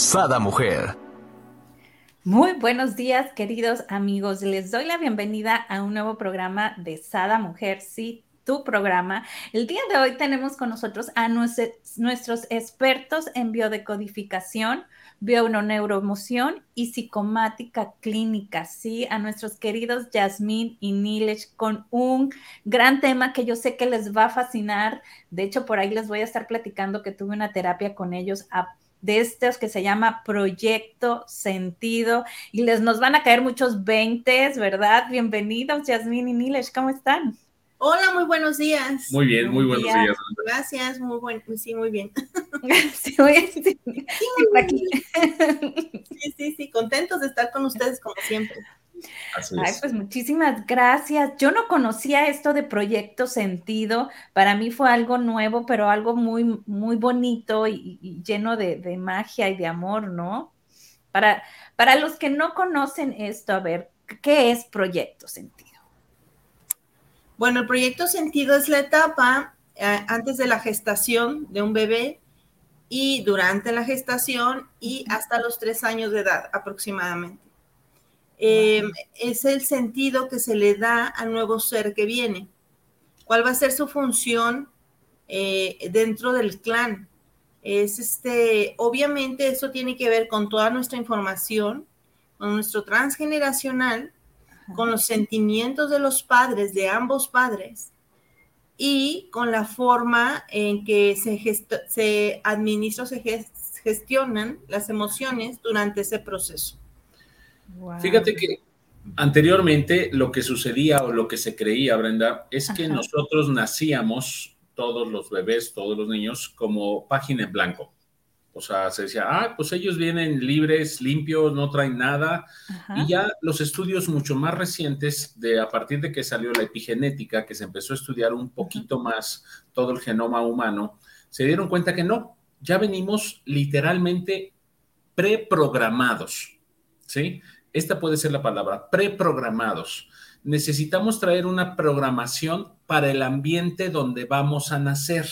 Sada Mujer. Muy buenos días, queridos amigos. Les doy la bienvenida a un nuevo programa de Sada Mujer, sí, tu programa. El día de hoy tenemos con nosotros a nuestros expertos en biodecodificación, bioneuroemoción y psicomática clínica, sí, a nuestros queridos Yasmín y Nilesh con un gran tema que yo sé que les va a fascinar. De hecho, por ahí les voy a estar platicando que tuve una terapia con ellos a de estos que se llama Proyecto Sentido y les nos van a caer muchos veintes, ¿verdad? Bienvenidos, Yasmín y Nilesh, ¿cómo están? Hola, muy buenos días. Muy bien, muy buenos días. Gracias, muy bueno, sí, muy bien. sí, muy bien. Sí, sí, sí, sí, contentos de estar con ustedes como siempre. Ay, pues muchísimas gracias. Yo no conocía esto de Proyecto Sentido. Para mí fue algo nuevo, pero algo muy, muy bonito y, lleno de, magia y de amor, ¿no? Para, para los que no conocen esto, a ver, ¿qué es Proyecto Sentido? Bueno, el Proyecto Sentido es la etapa eh, antes de la gestación de un bebé y durante la gestación y hasta los tres años de edad aproximadamente. Eh, es el sentido que se le da al nuevo ser que viene. ¿Cuál va a ser su función eh, dentro del clan? Es este, obviamente eso tiene que ver con toda nuestra información, con nuestro transgeneracional, con los sentimientos de los padres, de ambos padres, y con la forma en que se, se administra se gestionan las emociones durante ese proceso. Fíjate que anteriormente lo que sucedía o lo que se creía, Brenda, es que nosotros nacíamos, todos los bebés, todos los niños, como página en blanco. O sea, se decía, ah, pues ellos vienen libres, limpios, no traen nada. Y ya los estudios mucho más recientes, de a partir de que salió la epigenética, que se empezó a estudiar un poquito más todo el genoma humano, se dieron cuenta que no, ya venimos literalmente preprogramados, ¿sí? Esta puede ser la palabra, preprogramados. Necesitamos traer una programación para el ambiente donde vamos a nacer.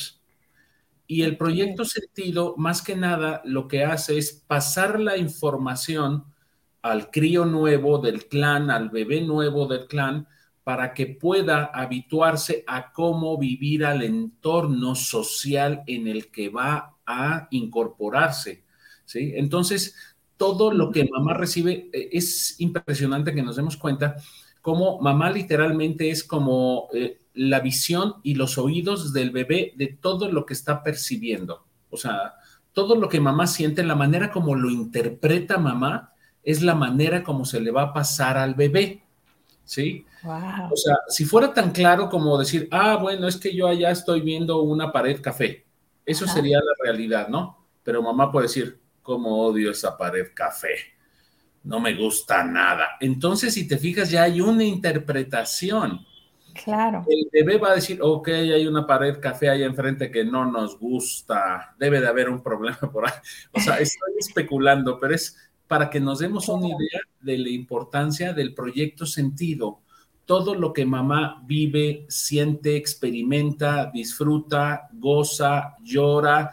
Y el proyecto sentido, más que nada, lo que hace es pasar la información al crío nuevo del clan, al bebé nuevo del clan, para que pueda habituarse a cómo vivir al entorno social en el que va a incorporarse. ¿sí? Entonces, todo lo que mamá recibe, eh, es impresionante que nos demos cuenta cómo mamá literalmente es como eh, la visión y los oídos del bebé de todo lo que está percibiendo. O sea, todo lo que mamá siente, la manera como lo interpreta mamá, es la manera como se le va a pasar al bebé. ¿Sí? O sea, si fuera tan claro como decir, ah, bueno, es que yo allá estoy viendo una pared café. Eso sería la realidad, ¿no? Pero mamá puede decir, cómo odio esa pared café. No me gusta nada. Entonces, si te fijas, ya hay una interpretación. Claro. El bebé va a decir, ok, hay una pared café ahí enfrente que no nos gusta. Debe de haber un problema por ahí. O sea, estoy especulando, pero es para que nos demos una idea de la importancia del proyecto sentido. Todo lo que mamá vive, siente, experimenta, disfruta, goza, llora,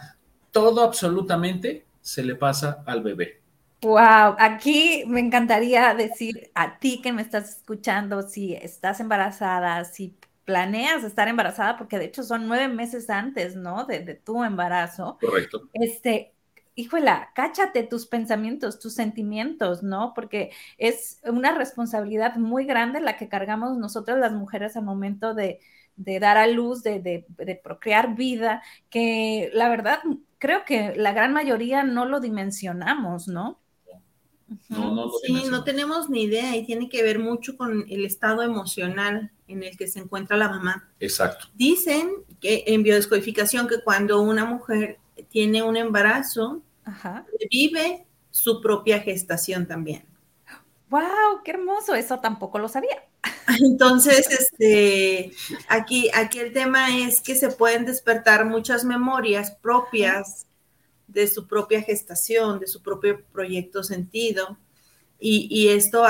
todo absolutamente se le pasa al bebé. Wow, aquí me encantaría decir a ti que me estás escuchando, si estás embarazada, si planeas estar embarazada, porque de hecho son nueve meses antes, ¿no? De, tu embarazo. Correcto. Este, híjola, cáchate tus pensamientos, tus sentimientos, ¿no? Porque es una responsabilidad muy grande la que cargamos nosotras las mujeres al momento de, de dar a luz, de, de, procrear vida, que la verdad creo que la gran mayoría no lo dimensionamos, ¿no? No, no sí, no tenemos ni idea y tiene que ver mucho con el estado emocional en el que se encuentra la mamá. Exacto. Dicen que en biodescodificación que cuando una mujer tiene un embarazo, vive su propia gestación también. ¡Wow! ¡Qué hermoso! Eso tampoco lo sabía. Entonces, este, aquí, aquí el tema es que se pueden despertar muchas memorias propias de su propia gestación, de su propio proyecto sentido, y, esto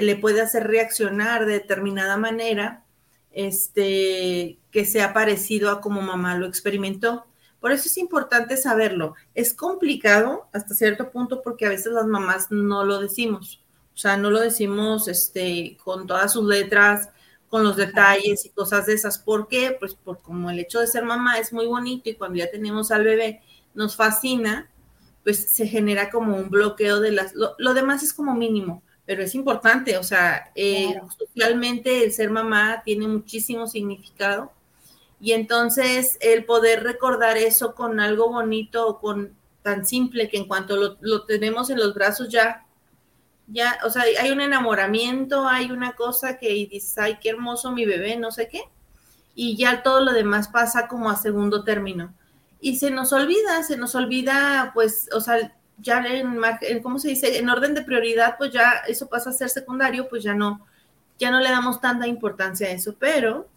le puede hacer reaccionar de determinada manera, este, que sea parecido a como mamá lo experimentó. Por eso es importante saberlo. Es complicado hasta cierto punto porque a veces las mamás no lo decimos. O sea, no lo decimos este, con todas sus letras, con los detalles y cosas de esas. ¿Por qué? Pues por como el hecho de ser mamá es muy bonito y cuando ya tenemos al bebé nos fascina, pues se genera como un bloqueo de las... Lo, demás es como mínimo, pero es importante. O sea, eh, socialmente el ser mamá tiene muchísimo significado. Y entonces el poder recordar eso con algo bonito o con tan simple que en cuanto lo, lo tenemos en los brazos ya ya, o sea, hay un enamoramiento, hay una cosa que dices, ay, qué hermoso mi bebé, no sé qué, y ya todo lo demás pasa como a segundo término. Y se nos olvida, se nos olvida, pues, o sea, ya en, ¿cómo se dice? En orden de prioridad, pues ya eso pasa a ser secundario, pues ya no, ya no le damos tanta importancia a eso, pero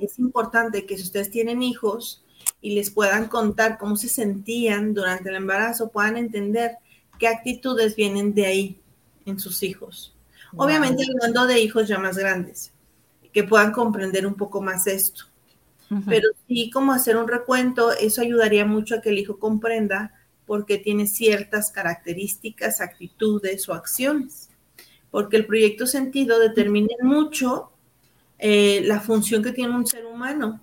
es importante que si ustedes tienen hijos y les puedan contar cómo se sentían durante el embarazo, puedan entender qué actitudes vienen de ahí, en sus hijos. Obviamente hablando de hijos ya más grandes, que puedan comprender un poco más esto. Pero sí, como hacer un recuento, eso ayudaría mucho a que el hijo comprenda por qué tiene ciertas características, actitudes o acciones. Porque el proyecto sentido determina mucho eh, la función que tiene un ser humano.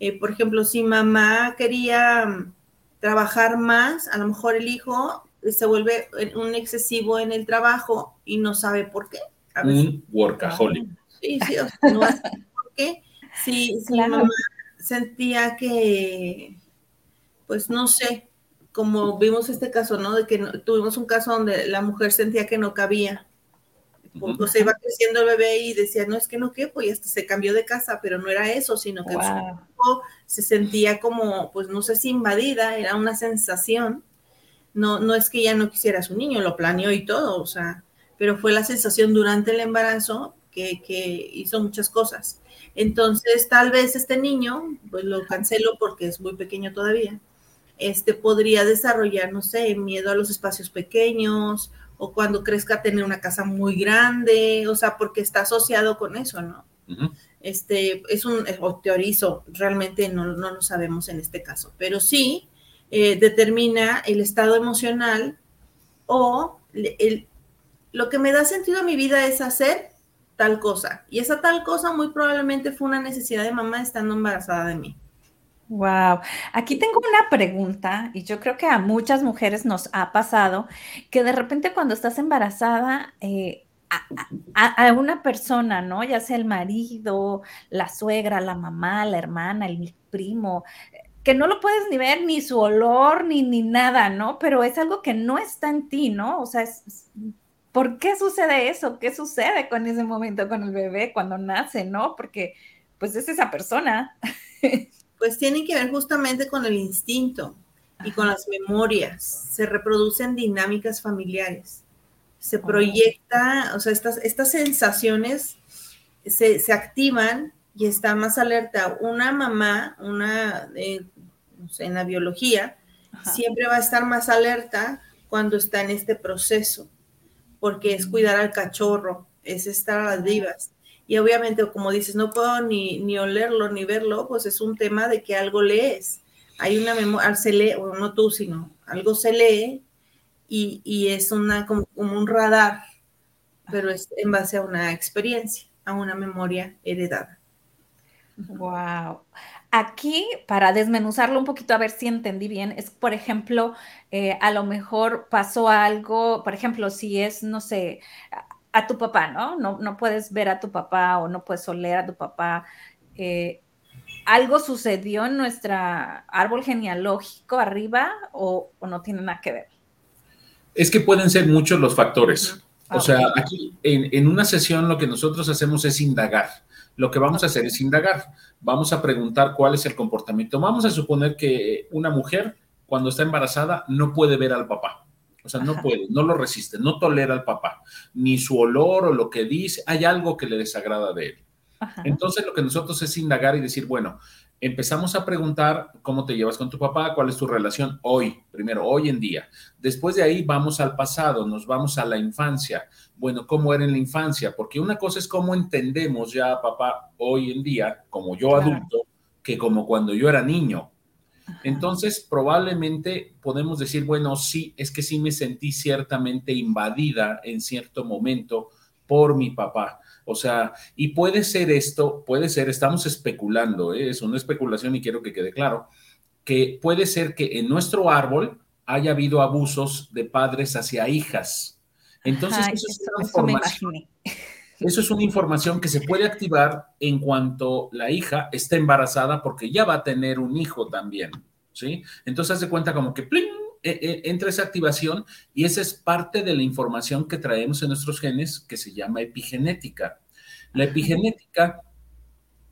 Eh, por ejemplo, si mamá quería mm, trabajar más, a lo mejor el hijo se vuelve un excesivo en el trabajo y no sabe por qué. un workaholic. Sí, sí, o sea, no sabe por qué. Sí, sí mamá sentía que, pues no sé, como vimos este caso, ¿no? De que tuvimos un caso donde la mujer sentía que no cabía. Porque se iba creciendo el bebé y decía, no, es que no quepo, y hasta se cambió de casa, pero no era eso, sino que se sentía como, pues no sé si invadida, era una sensación no, no es que ella no quisiera a su niño, lo planeó y todo, o sea, pero fue la sensación durante el embarazo que, hizo muchas cosas. Entonces, tal vez este niño, pues lo cancelo porque es muy pequeño todavía, este podría desarrollar, no sé, miedo a los espacios pequeños o cuando crezca tener una casa muy grande, o sea, porque está asociado con eso, ¿no? Este, es un, o teorizo, realmente no, no lo sabemos en este caso, pero sí, eh, determina el estado emocional o lo que me da sentido a mi vida es hacer tal cosa. Y esa tal cosa muy probablemente fue una necesidad de mamá estando embarazada de mí. Wow, aquí tengo una pregunta y yo creo que a muchas mujeres nos ha pasado que de repente cuando estás embarazada eh, a, una persona, ¿no? Ya sea el marido, la suegra, la mamá, la hermana, el primo, que no lo puedes ni ver, ni su olor, ni, ni nada, ¿no? Pero es algo que no está en ti, ¿no? O sea, ¿por qué sucede eso? ¿Qué sucede con ese momento con el bebé cuando nace, ¿no? Porque pues es esa persona. Pues tiene que ver justamente con el instinto y con las memorias. Se reproducen dinámicas familiares. Se oh. proyecta, o sea, estas, estas sensaciones se, se activan y está más alerta. Una mamá, una, eh, en la biología, siempre va a estar más alerta cuando está en este proceso, porque es cuidar al cachorro, es estar a las vivas. Y obviamente, como dices, no puedo ni, ni olerlo ni verlo, pues es un tema de que algo lees. Hay una memoria, se lee, o no tú, sino algo se lee y, y es una, como, como un radar, pero es en base a una experiencia, a una memoria heredada. Wow. Aquí, para desmenuzarlo un poquito, a ver si entendí bien, es, por ejemplo, eh, a lo mejor pasó algo, por ejemplo, si es, no sé, a, tu papá, ¿no? ¿no? No puedes ver a tu papá o no puedes oler a tu papá. Eh, ¿Algo sucedió en nuestra árbol genealógico arriba o, no tiene nada que ver? Es que pueden ser muchos los factores. O sea, aquí en, en una sesión lo que nosotros hacemos es indagar lo que vamos a hacer es indagar. Vamos a preguntar cuál es el comportamiento. Vamos a suponer que una mujer cuando está embarazada no puede ver al papá. O sea, no puede, no lo resiste, no tolera al papá, ni su olor o lo que dice, hay algo que le desagrada de él. Entonces lo que nosotros es indagar y decir, bueno, empezamos a preguntar cómo te llevas con tu papá, cuál es tu relación hoy, primero, hoy en día. Después de ahí vamos al pasado, nos vamos a la infancia. Bueno, ¿cómo era en la infancia? Porque una cosa es cómo entendemos ya a papá hoy en día, como yo adulto, que como cuando yo era niño. Entonces, probablemente podemos decir, bueno, sí, es que sí me sentí ciertamente invadida en cierto momento por mi papá. O sea, y puede ser esto, puede ser, estamos especulando, ¿eh? es una especulación y quiero que quede claro, que puede ser que en nuestro árbol haya habido abusos de padres hacia hijas. Entonces, eso, es una información, eso es una información que se puede activar en cuanto la hija esté embarazada porque ya va a tener un hijo también, ¿sí? Entonces, hace cuenta como que ¡pling! E, e, entra esa activación y esa es parte de la información que traemos en nuestros genes que se llama epigenética. La epigenética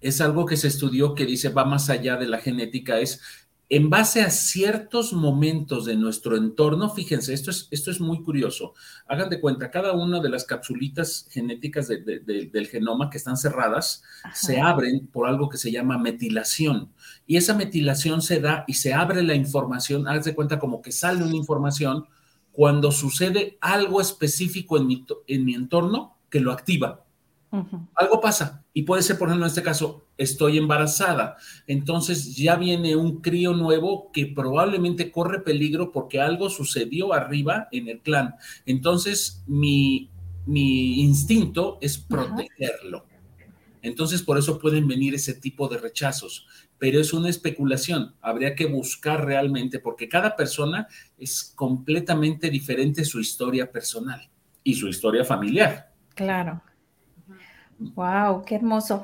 es algo que se estudió que dice va más allá de la genética, es en base a ciertos momentos de nuestro entorno, fíjense, esto es, esto es muy curioso. Hagan de cuenta, cada una de las capsulitas genéticas del genoma que están cerradas se abren por algo que se llama metilación. Y esa metilación se da y se abre la información, hagan de cuenta como que sale una información cuando sucede algo específico en mi, en mi entorno que lo activa. Algo pasa y puede ser, por ejemplo, en este caso, estoy embarazada. Entonces ya viene un crío nuevo que probablemente corre peligro porque algo sucedió arriba en el clan. Entonces mi, mi instinto es protegerlo. Entonces por eso pueden venir ese tipo de rechazos. Pero es una especulación. Habría que buscar realmente porque cada persona es completamente diferente su historia personal y su historia familiar. Claro. Wow, qué hermoso.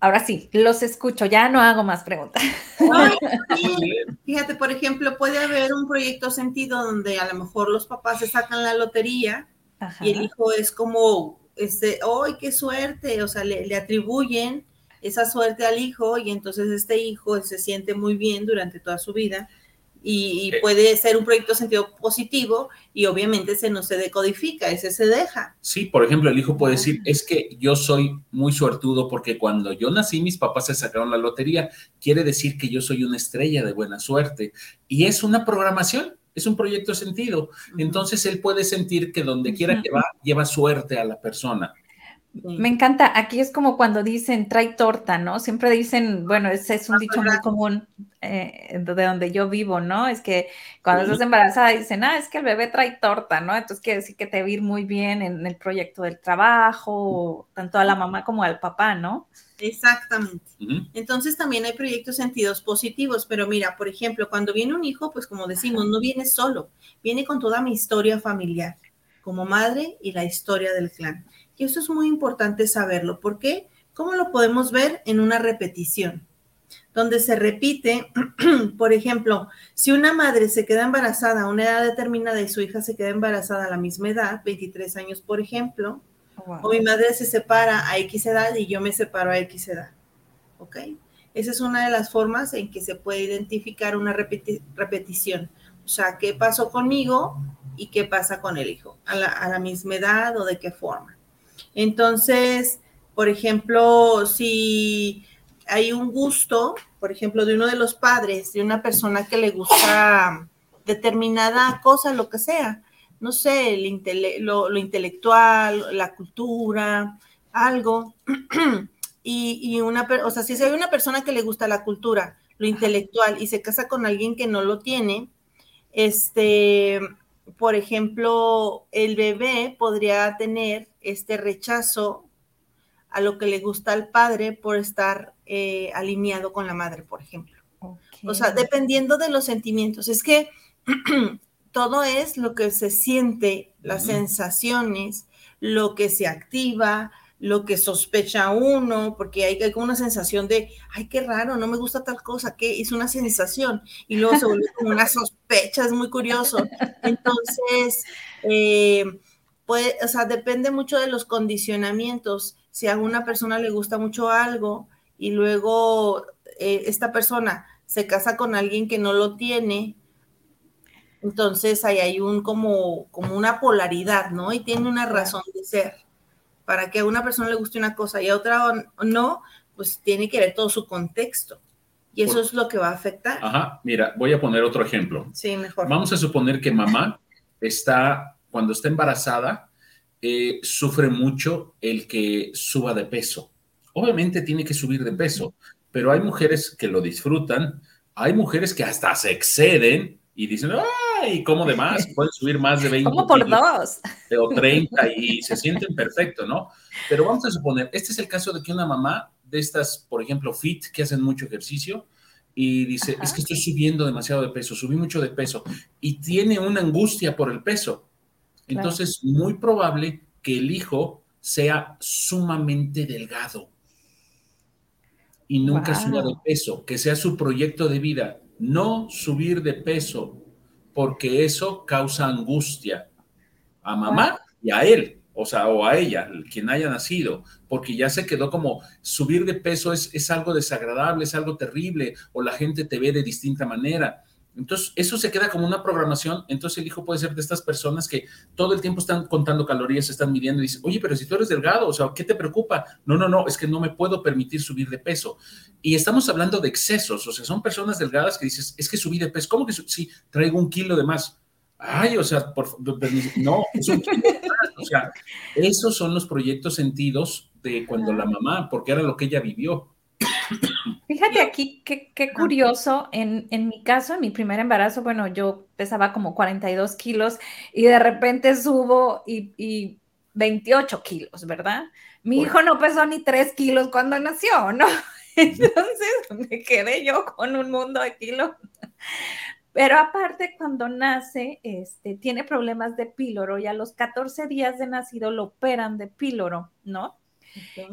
Ahora sí, los escucho, ya no hago más preguntas. fíjate, por ejemplo, puede haber un proyecto sentido donde a lo mejor los papás se sacan la lotería y el hijo es como, este, ¡ay, qué suerte! O sea, le, le atribuyen esa suerte al hijo y entonces este hijo se siente muy bien durante toda su vida y, eh. puede ser un proyecto sentido positivo y obviamente se no se decodifica, ese se deja. Sí, por ejemplo, el hijo puede decir, es que yo soy muy suertudo porque cuando yo nací mis papás se sacaron la lotería, quiere decir que yo soy una estrella de buena suerte y es una programación. Es un proyecto sentido. Entonces él puede sentir que donde quiera que va, lleva suerte a la persona. Me encanta, aquí es como cuando dicen trae torta, ¿no? Siempre dicen, bueno, ese es un dicho muy común eh, de donde yo vivo, ¿no? Es que cuando estás embarazada dicen, ah, es que el bebé trae torta, ¿no? Entonces quiere decir que te va a ir muy bien en el proyecto del trabajo, tanto a la mamá como al papá, ¿no? Exactamente. Entonces también hay proyectos sentidos positivos, pero mira, por ejemplo, cuando viene un hijo, pues como decimos, no viene solo, viene con toda mi historia familiar como madre y la historia del clan. Y eso es muy importante saberlo. ¿Por qué? ¿Cómo lo podemos ver en una repetición? Donde se repite, por ejemplo, si una madre se queda embarazada a una edad determinada y su hija se queda embarazada a la misma edad, 23 años, por ejemplo, o mi madre se separa a X edad y yo me separo a X edad. ¿Ok? Esa es una de las formas en que se puede identificar una repetición. O sea, ¿qué pasó conmigo y qué pasa con el hijo? ¿A la, a la misma edad o de qué forma? Entonces, por ejemplo, si hay un gusto, por ejemplo, de uno de los padres, de una persona que le gusta determinada cosa, lo que sea, no sé, lo, intelectual, la cultura, algo, y, y, una, o sea, si hay una persona que le gusta la cultura, lo intelectual, y se casa con alguien que no lo tiene, este, por ejemplo, el bebé podría tener este rechazo a lo que le gusta al padre por estar eh, alineado con la madre, por ejemplo. O sea, dependiendo de los sentimientos. Es que todo es lo que se siente, las sensaciones, lo que se activa, lo que sospecha uno, porque hay, hay una sensación de, ay, qué raro, no me gusta tal cosa, que es una sensación, y luego se vuelve como una sospecha, es muy curioso. Entonces, eh, puede, o sea, depende mucho de los condicionamientos. Si a una persona le gusta mucho algo y luego eh, esta persona se casa con alguien que no lo tiene, Entonces ahí hay un como, como una polaridad, ¿no? Y tiene una razón de ser. Para que a una persona le guste una cosa y a otra no, pues tiene que ver todo su contexto. Y eso es lo que va a afectar. Ajá, mira, voy a poner otro ejemplo. Sí, mejor. Vamos a suponer que mamá está, cuando está embarazada, eh, sufre mucho el que suba de peso. Obviamente tiene que subir de peso, pero hay mujeres que lo disfrutan, hay mujeres que hasta se exceden y dicen, ¡ay! ¿Cómo de más? Pueden subir más de 20. ¿Cómo por dos? O 30 y se sienten perfecto, ¿no? Pero vamos a suponer, este es el caso de que una mamá de estas, por ejemplo, fit, que hacen mucho ejercicio, y dice, es que estoy subiendo demasiado de peso, subí mucho de peso, y tiene una angustia por el peso. Entonces, muy probable que el hijo sea sumamente delgado y nunca suba de peso, que sea su proyecto de vida, no subir de peso, porque eso causa angustia a mamá y a él o sea, o a ella, quien haya nacido, porque ya se quedó como subir de peso es, es algo desagradable, es algo terrible, o la gente te ve de distinta manera. Entonces, eso se queda como una programación. Entonces, el hijo puede ser de estas personas que todo el tiempo están contando calorías, están midiendo y dicen, oye, pero si tú eres delgado, o sea, ¿qué te preocupa? No, no, no, es que no me puedo permitir subir de peso. Y estamos hablando de excesos, o sea, son personas delgadas que dices, es que subí de peso, ¿cómo que sí, traigo un kilo de más? Ay, o sea, por, no, es un kilo de más o sea, esos son los proyectos sentidos de cuando la mamá, porque era lo que ella vivió. Fíjate aquí, qué, curioso, en, mi caso, en mi primer embarazo, bueno, yo pesaba como 42 kilos y de repente subo y, 28 kilos, ¿verdad? Mi hijo no pesó ni 3 kilos cuando nació, ¿no? Entonces me quedé yo con un mundo de kilos. Pero aparte, cuando nace, este, tiene problemas de píloro y a los 14 días de nacido lo operan de píloro, ¿no?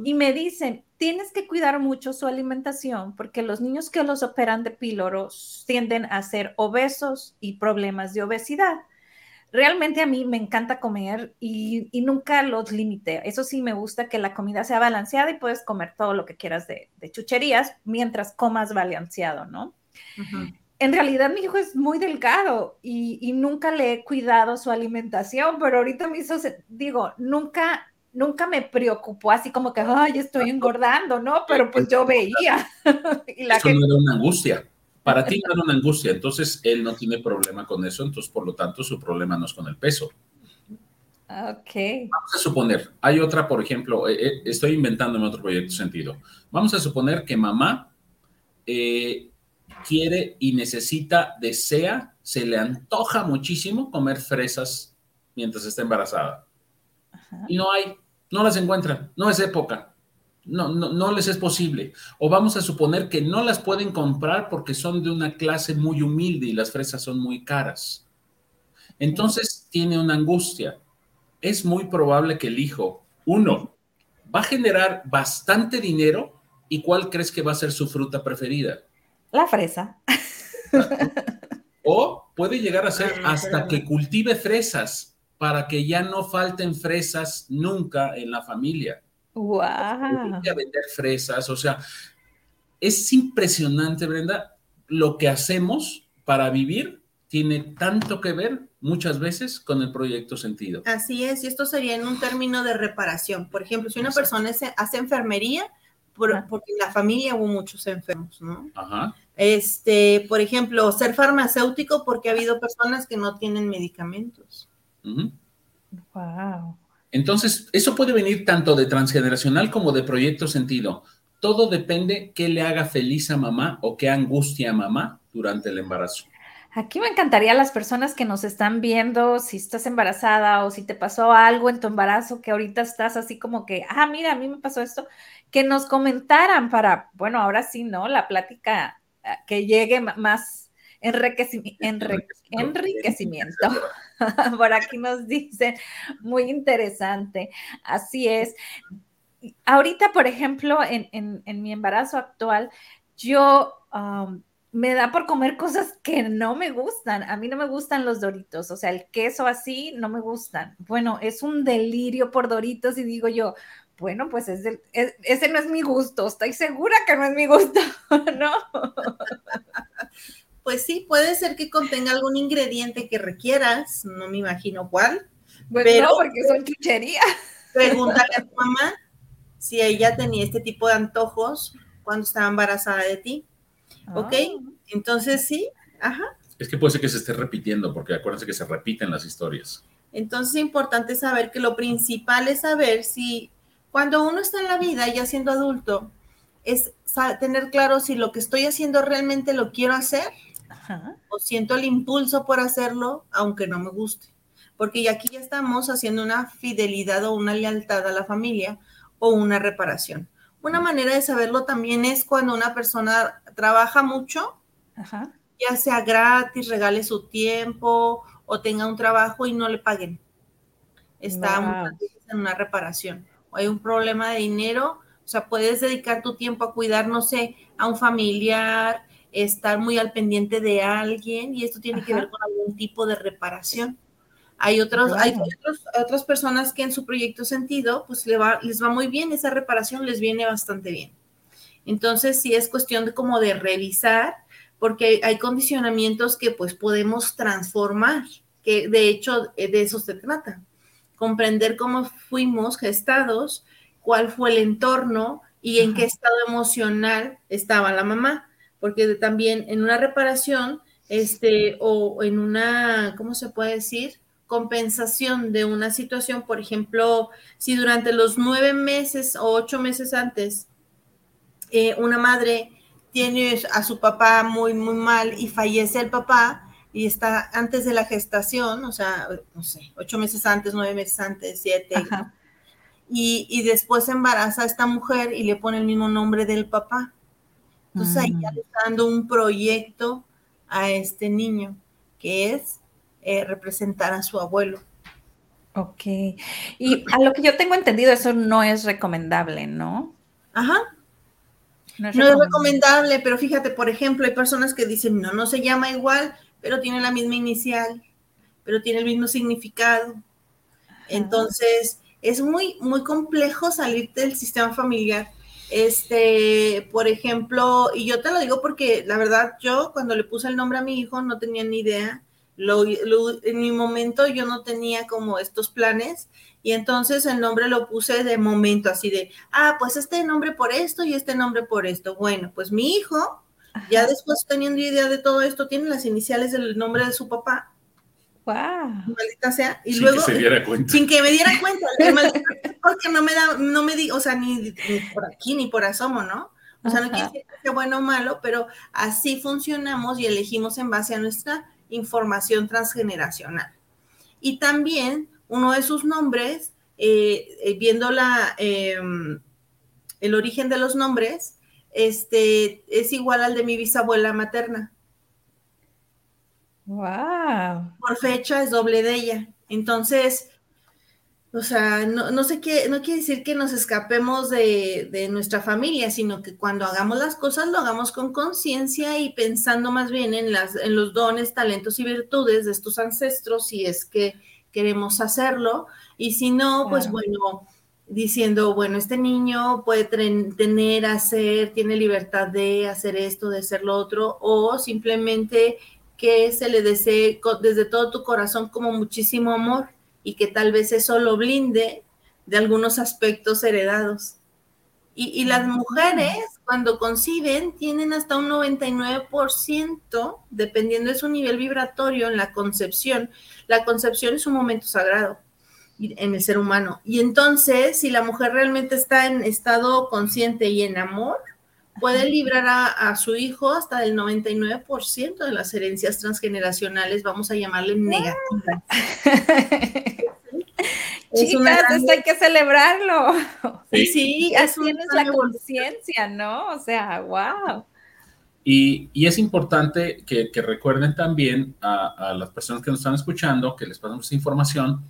Y me dicen, tienes que cuidar mucho su alimentación porque los niños que los operan de píloro tienden a ser obesos y problemas de obesidad. Realmente a mí me encanta comer y, nunca los limité. Eso sí, me gusta que la comida sea balanceada y puedes comer todo lo que quieras de, chucherías mientras comas balanceado, ¿no? en realidad mi hijo es muy delgado y, nunca le he cuidado su alimentación, pero ahorita me hizo, digo, nunca, nunca me preocupó así como que, ay, estoy engordando, ¿no? Pero pues yo veía. y la eso no era una angustia. Para ti no era una angustia, entonces él no tiene problema con eso, entonces por lo tanto su problema no es con el peso. Ok. Vamos a suponer, hay otra, por ejemplo, eh, eh, estoy inventándome otro proyecto sentido. Vamos a suponer que mamá eh, quiere y necesita, desea, se le antoja muchísimo comer fresas mientras está embarazada. Y no hay, no las encuentran, no es época, no, no, no les es posible. O vamos a suponer que no las pueden comprar porque son de una clase muy humilde y las fresas son muy caras. Entonces tiene una angustia. Es muy probable que el hijo, uno, va a generar bastante dinero y cuál crees que va a ser su fruta preferida. La fresa. O puede llegar a ser hasta que cultive fresas para que ya no falten fresas nunca en la familia. Wow. a vender fresas, o sea, es impresionante, Brenda, lo que hacemos para vivir tiene tanto que ver muchas veces con el proyecto sentido. Así es, y esto sería en un término de reparación. Por ejemplo, si una persona hace enfermería, porque en la familia hubo muchos enfermos, ¿no? Ajá. Este, por ejemplo, ser farmacéutico porque ha habido personas que no tienen medicamentos. Wow. Entonces, eso puede venir tanto de transgeneracional como de proyecto sentido. Todo depende qué le haga feliz a mamá o qué angustia a mamá durante el embarazo. Aquí me encantaría las personas que nos están viendo, si estás embarazada o si te pasó algo en tu embarazo, que ahorita estás así como que, ah, mira, a mí me pasó esto, que nos comentaran para, bueno, ahora sí, ¿no? La plática ah, que llegue más enriquecimiento. enriquecimiento. Por aquí nos dicen, muy interesante. Así es. Ahorita, por ejemplo, en, mi embarazo actual, yo me da por comer cosas que no me gustan. A mí no me gustan los doritos, o sea, el queso así no me gustan. Bueno, es un delirio por doritos y digo yo, bueno, pues es ese no es mi gusto, estoy segura que no es mi gusto, ¿no? pues sí, puede ser que contenga algún ingrediente que requieras, no me imagino cuál. Pues pero no, porque son chucherías. Pregúntale a tu mamá si ella tenía este tipo de antojos cuando estaba embarazada de ti. ¿Ok? Ah. Entonces sí, ajá. Es que puede ser que se esté repitiendo, porque acuérdense que se repiten las historias. Entonces es importante saber que lo principal es saber si cuando uno está en la vida, ya siendo adulto, es tener claro si lo que estoy haciendo realmente lo quiero hacer o siento el impulso por hacerlo, aunque no me guste. Porque aquí ya estamos haciendo una fidelidad o una lealtad a la familia o una reparación. Una manera de saberlo también es cuando una persona trabaja mucho, ya sea gratis, regale su tiempo o tenga un trabajo y no le paguen. Está en una reparación. O hay un problema de dinero, o sea, puedes dedicar tu tiempo a cuidar, no sé, a un familiar, estar muy al pendiente de alguien y esto tiene que ver con algún tipo de reparación. Hay, otros, hay otras personas que en su proyecto sentido, pues les va, les va muy bien, esa reparación les viene bastante bien. Entonces, sí es cuestión de como de revisar, porque hay condicionamientos que pues podemos transformar, que de hecho eh, de eso se trata. Comprender cómo fuimos gestados, cuál fue el entorno y en qué estado emocional estaba la mamá, porque también en una reparación, este, o en una, ¿cómo se puede decir? compensación de una situación, por ejemplo, si durante los nueve meses o ocho meses antes eh, una madre tiene a su papá muy, muy mal y fallece el papá y está antes de la gestación, o sea, no sé, ocho meses antes, nueve meses antes, siete, y, y, después embaraza a esta mujer y le pone el mismo nombre del papá. Entonces ahí ya le está dando un proyecto a este niño, que es eh, representar a su abuelo. Ok. Y a lo que yo tengo entendido, eso no es recomendable, ¿no? Ajá. No es, recomendable. pero fíjate, por ejemplo, hay personas que dicen, no, no se llama igual, pero tiene la misma inicial, pero tiene el mismo significado. Entonces, es muy, muy complejo salir del sistema familiar. Este, por ejemplo, y yo te lo digo porque la verdad, yo cuando le puse el nombre a mi hijo no tenía ni idea lo, en mi momento yo no tenía como estos planes y entonces el nombre lo puse de momento, así de, ah, pues este nombre por esto y este nombre por esto. Bueno, pues mi hijo, ya después teniendo idea de todo esto, tiene las iniciales del nombre de su papá. Wow. Maldita sea. Y sin luego, que se diera cuenta. Sin que me diera cuenta. porque no me da, no me di, o sea, ni, por aquí ni por asomo, ¿no? O sea, no quiere decir que sea bueno o malo, pero así funcionamos y elegimos en base a nuestra información transgeneracional. Y también uno de sus nombres, eh, eh, viendo la, em, el origen de los nombres, este, es igual al de mi bisabuela materna. Wow. Por fecha es doble de ella. Entonces, o sea, no, sé qué, no quiere decir que nos escapemos de, nuestra familia, sino que cuando hagamos las cosas lo hagamos con conciencia y pensando más bien en, las, en los dones, talentos y virtudes de estos ancestros, si es que queremos hacerlo. Y si no, pues bueno, diciendo, bueno, este niño puede tener, hacer, tiene libertad de hacer esto, de hacer lo otro, o simplemente que se le desee desde todo tu corazón como muchísimo amor y que tal vez eso lo blinde de algunos aspectos heredados. Y, las mujeres, cuando conciben, tienen hasta un 99%, dependiendo de su nivel vibratorio en la concepción. La concepción es un momento sagrado en el ser humano. Y entonces, si la mujer realmente está en estado consciente y en amor, puede librar a, a su hijo hasta del 99% de las herencias transgeneracionales, vamos a llamarle negativas. Chicas, esto hay que celebrarlo. Sí, sí así tienes la conciencia, ¿no? O sea, wow. Y, y es importante que, que recuerden también a, a, las personas que nos están escuchando, que les pasamos información,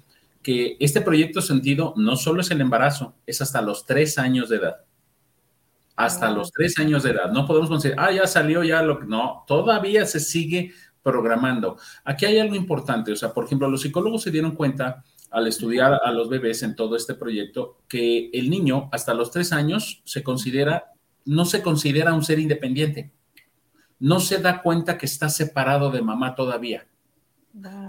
que este proyecto sentido no solo es el embarazo, es hasta los tres años de edad. Hasta los tres años de edad. No podemos decir, ah, ya salió, ya lo No, todavía se sigue programando. Aquí hay algo importante, o sea, por ejemplo, los psicólogos se dieron cuenta al estudiar a los bebés en todo este proyecto que el niño hasta los tres años se considera, no se considera un ser independiente. no se da cuenta que está separado de mamá todavía.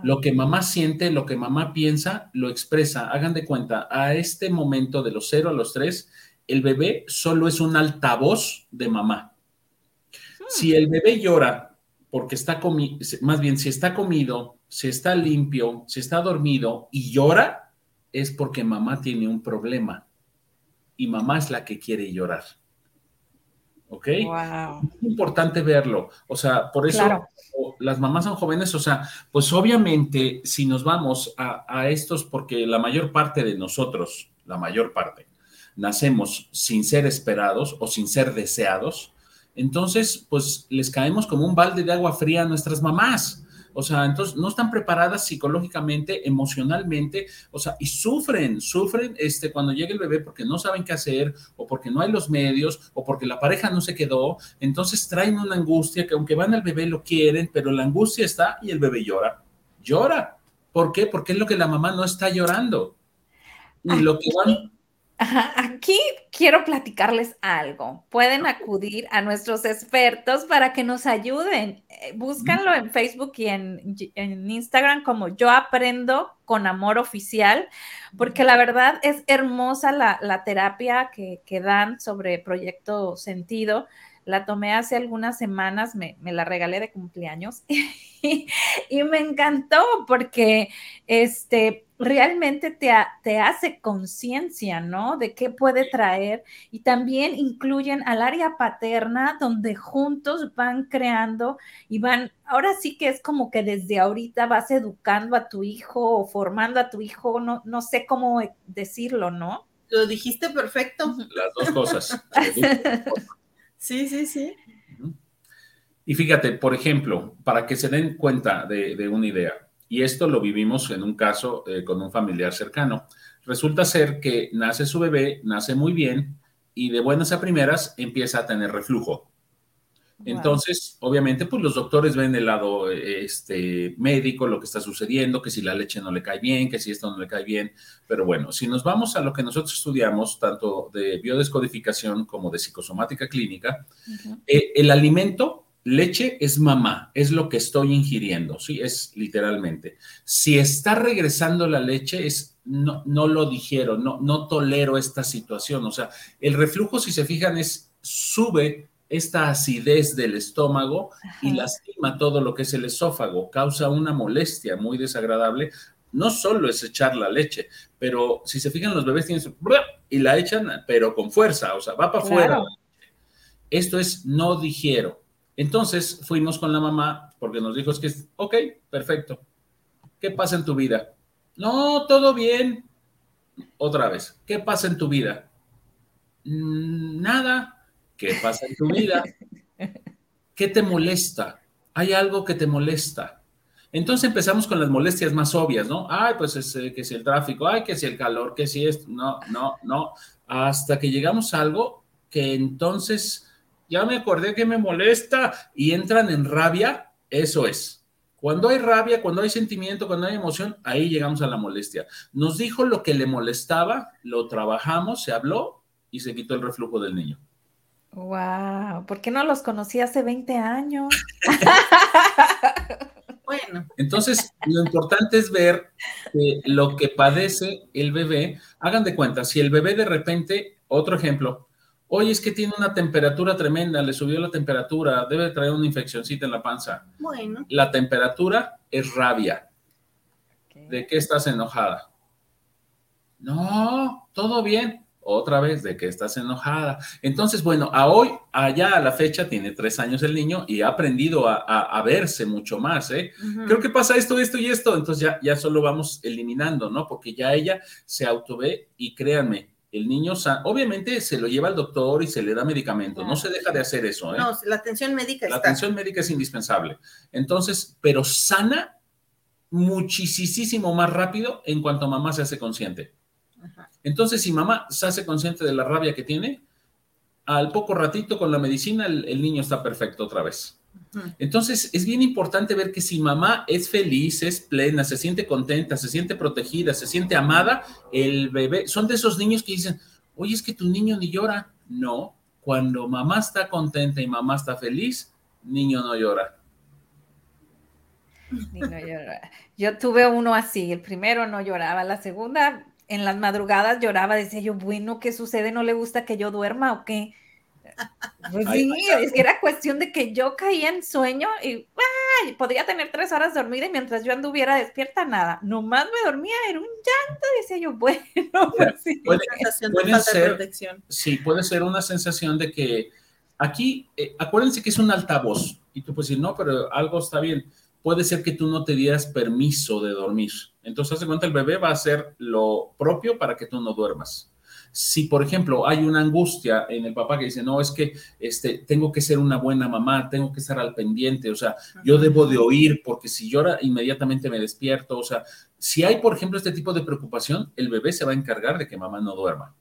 Lo que mamá siente, lo que mamá piensa, lo expresa. Hagan de cuenta, a este momento de los 0 a los 3, el bebé solo es un altavoz de mamá. Si el bebé llora porque está comido, más bien si está comido, si está limpio, si está dormido y llora, es porque mamá tiene un problema y mamá es la que quiere llorar. ¿Ok? Wow. Es importante verlo. O sea, por eso las mamás son jóvenes, o sea, pues obviamente si nos vamos a, a estos, porque la mayor parte de nosotros, la mayor parte, nacemos sin ser esperados o sin ser deseados, entonces, pues les caemos como un balde de agua fría a nuestras mamás. O sea, entonces no están preparadas psicológicamente, emocionalmente, o sea, y sufren, sufren este, cuando llega el bebé porque no saben qué hacer, o porque no hay los medios, o porque la pareja no se quedó. Entonces traen una angustia que aunque van al bebé lo quieren, pero la angustia está y el bebé llora. Llora. ¿Por qué? Porque es lo que la mamá no está llorando. Y lo que van Aquí quiero platicarles algo. Pueden acudir a nuestros expertos para que nos ayuden. Eh, búscanlo en Facebook y en, Instagram como Yo Aprendo con Amor Oficial, porque la verdad es hermosa la, terapia que, que, dan sobre Proyecto Sentido. La tomé hace algunas semanas, me, me la regalé de cumpleaños y me encantó porque este realmente te, te hace conciencia, ¿no? De qué puede traer y también incluyen al área paterna donde juntos van creando y van, ahora sí que es como que desde ahorita vas educando a tu hijo o formando a tu hijo, no, no sé cómo decirlo, ¿no? Lo dijiste perfecto. Las dos cosas. sí, sí, sí. Y fíjate, por ejemplo, para que se den cuenta de, de una idea, y esto lo vivimos en un caso eh, con un familiar cercano. Resulta ser que nace su bebé, nace muy bien y de buenas a primeras empieza a tener reflujo. Entonces, obviamente, pues los doctores ven el lado este, médico, lo que está sucediendo, que si la leche no le cae bien, que si esto no le cae bien. Pero bueno, si nos vamos a lo que nosotros estudiamos, tanto de biodescodificación como de psicosomática clínica, eh, el alimento leche es mamá, es lo que estoy ingiriendo, sí, es literalmente. Si está regresando la leche, es no, no lo dijeron, no, no tolero esta situación. O sea, el reflujo, si se fijan, es sube esta acidez del estómago y lastima todo lo que es el esófago, causa una molestia muy desagradable. No solo es echar la leche, pero si se fijan, los bebés tienen y la echan, pero con fuerza, o sea, va para afuera. Esto es no digiero. Entonces fuimos con la mamá porque nos dijo es que, ok, perfecto. ¿Qué pasa en tu vida? No, todo bien. Otra vez, ¿qué pasa en tu vida? Mm, nada. ¿Qué pasa en tu vida? ¿Qué te molesta? ¿Hay algo que te molesta? Entonces empezamos con las molestias más obvias, ¿no? Ay, pues es, eh, que si el tráfico, ay, que si el calor, que si esto, no, no, no, hasta que llegamos a algo que entonces ya me acordé que me molesta y entran en rabia, eso es. Cuando hay rabia, cuando hay sentimiento, cuando hay emoción, ahí llegamos a la molestia. Nos dijo lo que le molestaba, lo trabajamos, se habló y se quitó el reflujo del niño. Wow, ¿por qué no los conocí hace 20 años? bueno. Entonces, lo importante es ver que lo que padece el bebé, hagan de cuenta, si el bebé de repente, otro ejemplo, Oye, es que tiene una temperatura tremenda, le subió la temperatura, debe traer una infeccióncita en la panza. Bueno. La temperatura es rabia. ¿De qué estás enojada? No, todo bien. Otra vez, ¿de qué estás enojada? Entonces, bueno, a hoy, allá a la fecha, tiene tres años el niño y ha aprendido a, verse mucho más, ¿eh? Creo que pasa esto, esto y esto. Entonces ya, ya solo vamos eliminando, ¿no? Porque ya ella se autove y créanme, el niño, obviamente se lo lleva al doctor y se le da medicamento, no se deja de hacer eso. ¿eh? No, la atención médica La atención médica es indispensable. Entonces, pero sana muchísimo más rápido en cuanto mamá se hace consciente. Entonces, si mamá se hace consciente de la rabia que tiene, al poco ratito con la medicina el niño está perfecto otra vez. Entonces, es bien importante ver que si mamá es feliz, es plena, se siente contenta, se siente protegida, se siente amada, el bebé, son de esos niños que dicen, oye, es que tu niño ni llora. No, cuando mamá está contenta y mamá está feliz, niño no llora. Yo tuve uno así, el primero no lloraba, la segunda en las madrugadas lloraba, decía yo, bueno, ¿qué sucede? ¿No le gusta que yo duerma o qué? Pues sí, es que era cuestión de que yo caía en sueño y podría tener tres horas dormida y mientras yo anduviera despierta, nada. Nomás me dormía, era un llanto, decía yo, bueno, pues sí. Puede, ser, sí, puede ser una sensación de que aquí, eh, acuérdense que es un altavoz y tú puedes decir, no, pero algo está bien puede ser que tú no te dieras permiso de dormir. Entonces, hace cuenta, el bebé va a hacer lo propio para que tú no duermas. Si, por ejemplo, hay una angustia en el papá que dice, no, es que este, tengo que ser una buena mamá, tengo que estar al pendiente, o sea, yo debo de oír porque si llora, inmediatamente me despierto, o sea, si hay, por ejemplo, este tipo de preocupación, el bebé se va a encargar de que mamá no duerma,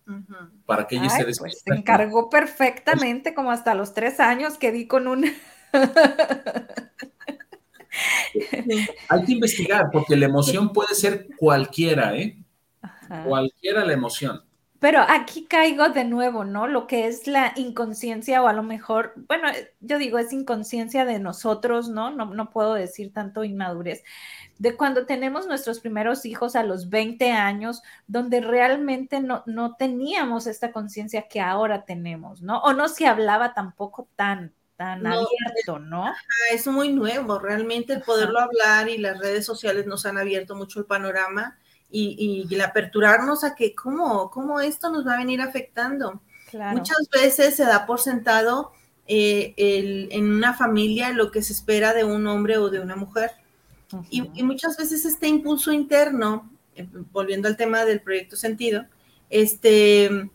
para que ella esté despierta. Pues se encargó perfectamente, como hasta los tres años que di con un... Hay que investigar porque la emoción puede ser cualquiera, ¿eh? Cualquiera la emoción. Pero aquí caigo de nuevo, ¿no? Lo que es la inconsciencia o a lo mejor, bueno, yo digo, es inconsciencia de nosotros, ¿no? No, no puedo decir tanto inmadurez, de cuando tenemos nuestros primeros hijos a los 20 años, donde realmente no, no teníamos esta conciencia que ahora tenemos, ¿no? O no se hablaba tampoco tan, tan abierto, ¿no? Es muy nuevo, realmente el poderlo hablar y las redes sociales nos han abierto mucho el panorama y, el aperturarnos a que cómo, cómo esto nos va a venir afectando. Muchas veces se da por sentado eh, en una familia lo que se espera de un hombre o de una mujer. y, muchas veces este impulso interno, eh, volviendo al tema del proyecto sentido, este, e,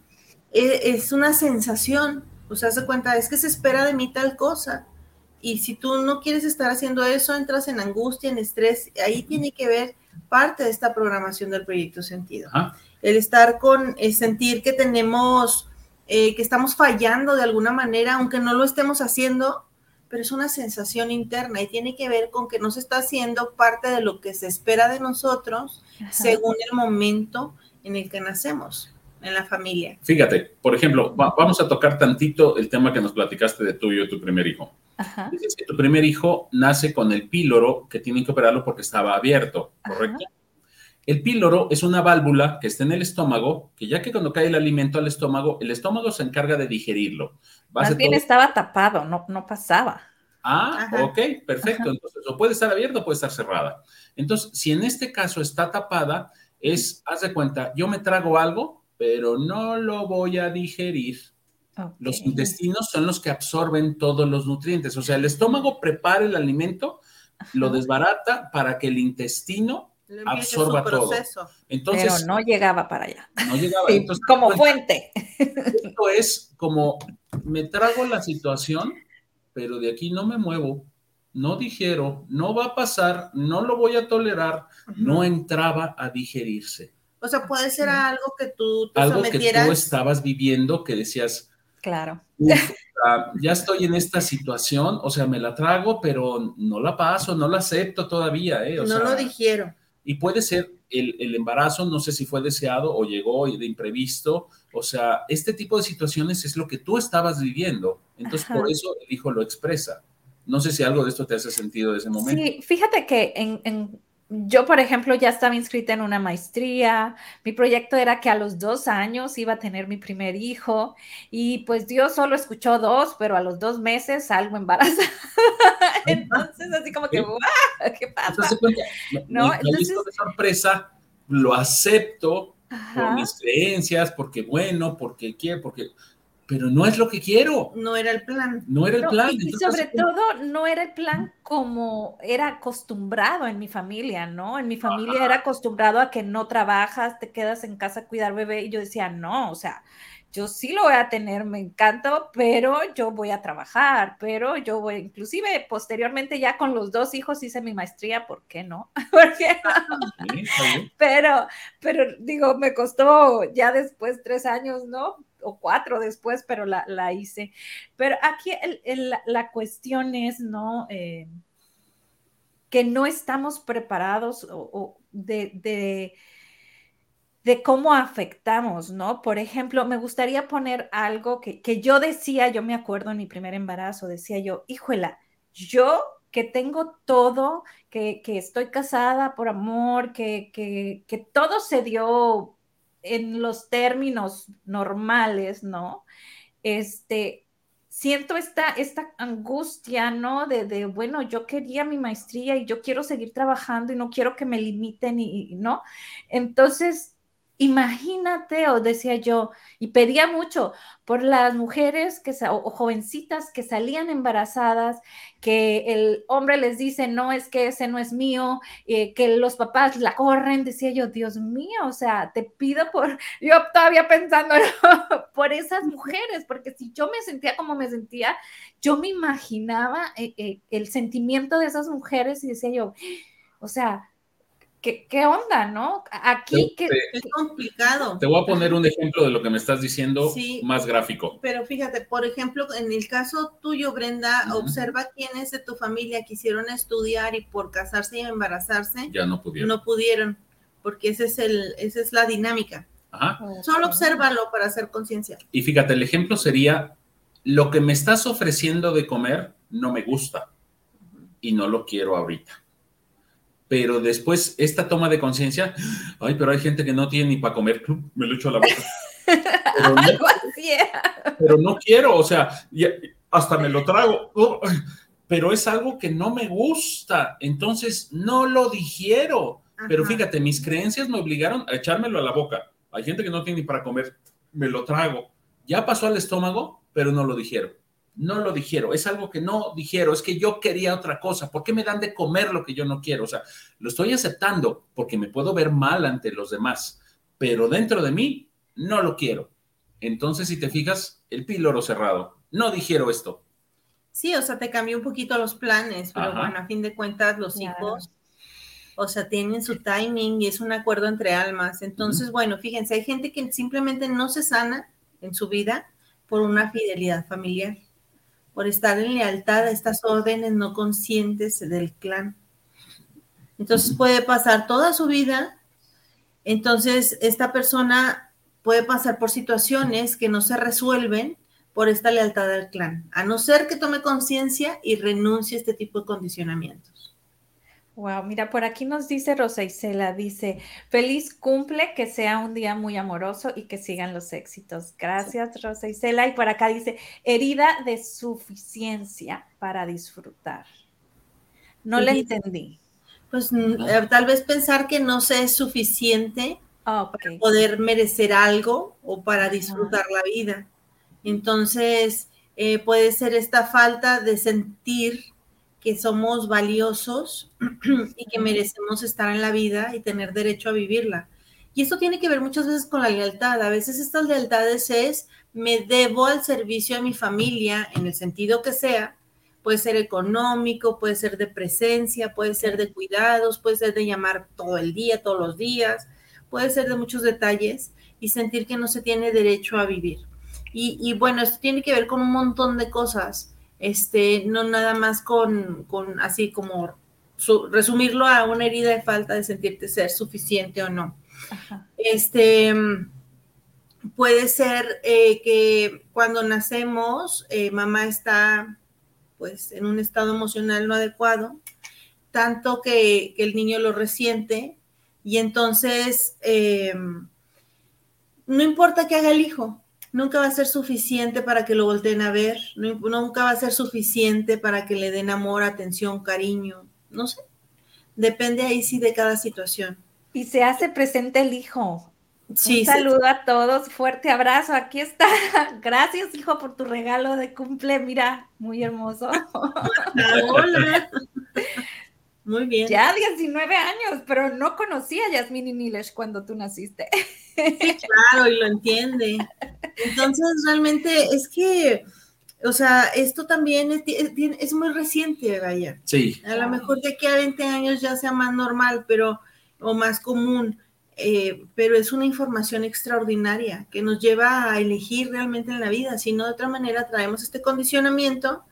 es una sensación pues hace cuenta, es que se espera de mí tal cosa. Y si tú no quieres estar haciendo eso, entras en angustia, en estrés. Ahí tiene que ver parte de esta programación del proyecto sentido. El estar con, el sentir que tenemos, eh, que estamos fallando de alguna manera, aunque no lo estemos haciendo, pero es una sensación interna y tiene que ver con que no se está haciendo parte de lo que se espera de nosotros según el momento en el que nacemos en la familia. Fíjate, por ejemplo, vamos a tocar tantito el tema que nos platicaste de tuyo y tu primer hijo. Dices que tu primer hijo nace con el píloro que tienen que operarlo porque estaba abierto, ¿correcto? El píloro es una válvula que está en el estómago, que ya que cuando cae el alimento al estómago, el estómago se encarga de digerirlo. Más bien estaba tapado, no, no pasaba. Ah, ok, perfecto. Entonces, o puede estar abierto o puede estar cerrada. Entonces, si en este caso está tapada, es, haz de cuenta, yo me trago algo, pero no lo voy a digerir. Los intestinos son los que absorben todos los nutrientes. O sea, el estómago prepara el alimento, lo desbarata para que el intestino absorba todo. Entonces, pero no llegaba para allá. No llegaba. como fuente. Esto es como, me trago la situación, pero de aquí no me muevo, no digiero, no va a pasar, no lo voy a tolerar, no entraba a digerirse. O sea, puede ser algo que tú te algo que tú estabas viviendo que decías. Claro. ya estoy en esta situación, o sea, me la trago, pero no la paso, no la acepto todavía. ¿eh? no lo digiero. Y puede ser el, el, embarazo, no sé si fue deseado o llegó de imprevisto. O sea, este tipo de situaciones es lo que tú estabas viviendo. Entonces, por eso el hijo lo expresa. No sé si algo de esto te hace sentido de ese momento. Sí, fíjate que en, en yo, por ejemplo, ya estaba inscrita en una maestría. Mi proyecto era que a los dos años iba a tener mi primer hijo y pues Dios solo escuchó dos, pero a los dos meses salgo embarazada. Entonces, así como que, ¿Qué pasa? ¿No? Entonces, de sorpresa, lo acepto por mis creencias, porque bueno, porque quiero, porque pero no es lo que quiero. No era el plan. No era el plan. Y, sobre todo no era el plan como era acostumbrado en mi familia, ¿no? En mi familia era acostumbrado a que no trabajas, te quedas en casa a cuidar bebé y yo decía, no, o sea, yo sí lo voy a tener, me encanta, pero yo voy a trabajar, pero yo voy, inclusive posteriormente ya con los dos hijos hice mi maestría, ¿por qué no? Porque, pero, pero digo, me costó ya después tres años, ¿no? O cuatro después, pero la, hice. Pero aquí la cuestión es, ¿no? Eh, que no estamos preparados o, de, de, cómo afectamos, ¿no? Por ejemplo, me gustaría poner algo que, que, yo decía, yo me acuerdo en mi primer embarazo, decía yo, híjola, yo que tengo todo, que, estoy casada por amor, que, que, todo se dio en los términos normales, ¿no? Este, siento esta, esta angustia, ¿no? De, de, bueno, yo quería mi maestría y yo quiero seguir trabajando y no quiero que me limiten y ¿no? Entonces, Imagínate, o decía yo, y pedía mucho por las mujeres que, o jovencitas que salían embarazadas, que el hombre les dice, no, es que ese no es mío, eh, que los papás la corren, decía yo, Dios mío, o sea, te pido por, yo todavía pensando por esas mujeres, porque si yo me sentía como me sentía, yo me imaginaba eh, eh, el sentimiento de esas mujeres y decía yo, o sea, ¿Qué, onda, no? Aquí que, es complicado. Te voy a poner un ejemplo de lo que me estás diciendo más gráfico. Pero fíjate, por ejemplo, en el caso tuyo, Brenda, observa quiénes de tu familia quisieron estudiar y por casarse y embarazarse ya no pudieron. No pudieron, porque ese es el, esa es la dinámica. Ajá. Solo obsérvalo para hacer conciencia. Y fíjate, el ejemplo sería lo que me estás ofreciendo de comer no me gusta y no lo quiero ahorita pero después esta toma de conciencia, ay, pero hay gente que no tiene ni para comer, me lo echo a la boca. Pero no, pero no quiero, o sea, hasta me lo trago, pero es algo que no me gusta, entonces no lo digiero. Pero fíjate, mis creencias me obligaron a echármelo a la boca. Hay gente que no tiene ni para comer, me lo trago. Ya pasó al estómago, pero no lo digiero no lo dijeron, es algo que no dijeron, es que yo quería otra cosa, ¿por qué me dan de comer lo que yo no quiero? O sea, lo estoy aceptando porque me puedo ver mal ante los demás, pero dentro de mí no lo quiero. Entonces, si te fijas, el píloro cerrado, no dijeron esto. Sí, o sea, te cambió un poquito los planes, pero bueno, a fin de cuentas los hijos, o sea, tienen su timing y es un acuerdo entre almas. Entonces, bueno, fíjense, hay gente que simplemente no se sana en su vida por una fidelidad familiar por estar en lealtad a estas órdenes no conscientes del clan. Entonces puede pasar toda su vida, entonces esta persona puede pasar por situaciones que no se resuelven por esta lealtad al clan, a no ser que tome conciencia y renuncie a este tipo de condicionamientos. Wow, mira, por aquí nos dice Rosa Isela, dice, feliz cumple, que sea un día muy amoroso y que sigan los éxitos. Gracias, Rosa Isela. Y por acá dice, herida de suficiencia para disfrutar. No le entendí. Pues mm, eh, tal vez pensar que no se es suficiente para poder merecer algo o para disfrutar la vida. Entonces, eh, puede ser esta falta de sentir que somos valiosos y que merecemos estar en la vida y tener derecho a vivirla. Y esto tiene que ver muchas veces con la lealtad. A veces estas lealtades es, me debo al servicio a mi familia en el sentido que sea. Puede ser económico, puede ser de presencia, puede ser de cuidados, puede ser de llamar todo el día, todos los días, puede ser de muchos detalles y sentir que no se tiene derecho a vivir. Y, y bueno, esto tiene que ver con un montón de cosas este, no nada más con, así como resumirlo a una herida de falta de sentirte ser suficiente o no. Este puede ser eh, que cuando nacemos, eh, mamá está pues en un estado emocional no adecuado, tanto que, el niño lo resiente y entonces eh, no importa que haga el hijo, nunca va a ser suficiente para que lo volteen a ver, nunca va a ser suficiente para que le den amor, atención, cariño, no sé. Depende ahí sí de cada situación. Y se hace presente el hijo. Sí, Un saludo a todos, fuerte abrazo, aquí está. Gracias, hijo, por tu regalo de cumple, mira, muy hermoso. Hola. Muy bien. Ya 19 años, pero no conocía a Yasmini Nilesh cuando tú naciste. Sí, claro, y lo entiende. Entonces, realmente es que, o sea, esto también es, muy reciente, vaya. Sí. A lo mejor de aquí a 20 años ya sea más normal, pero, o más común, eh, pero es una información extraordinaria que nos lleva a elegir realmente en la vida. Si no, de otra manera traemos este condicionamiento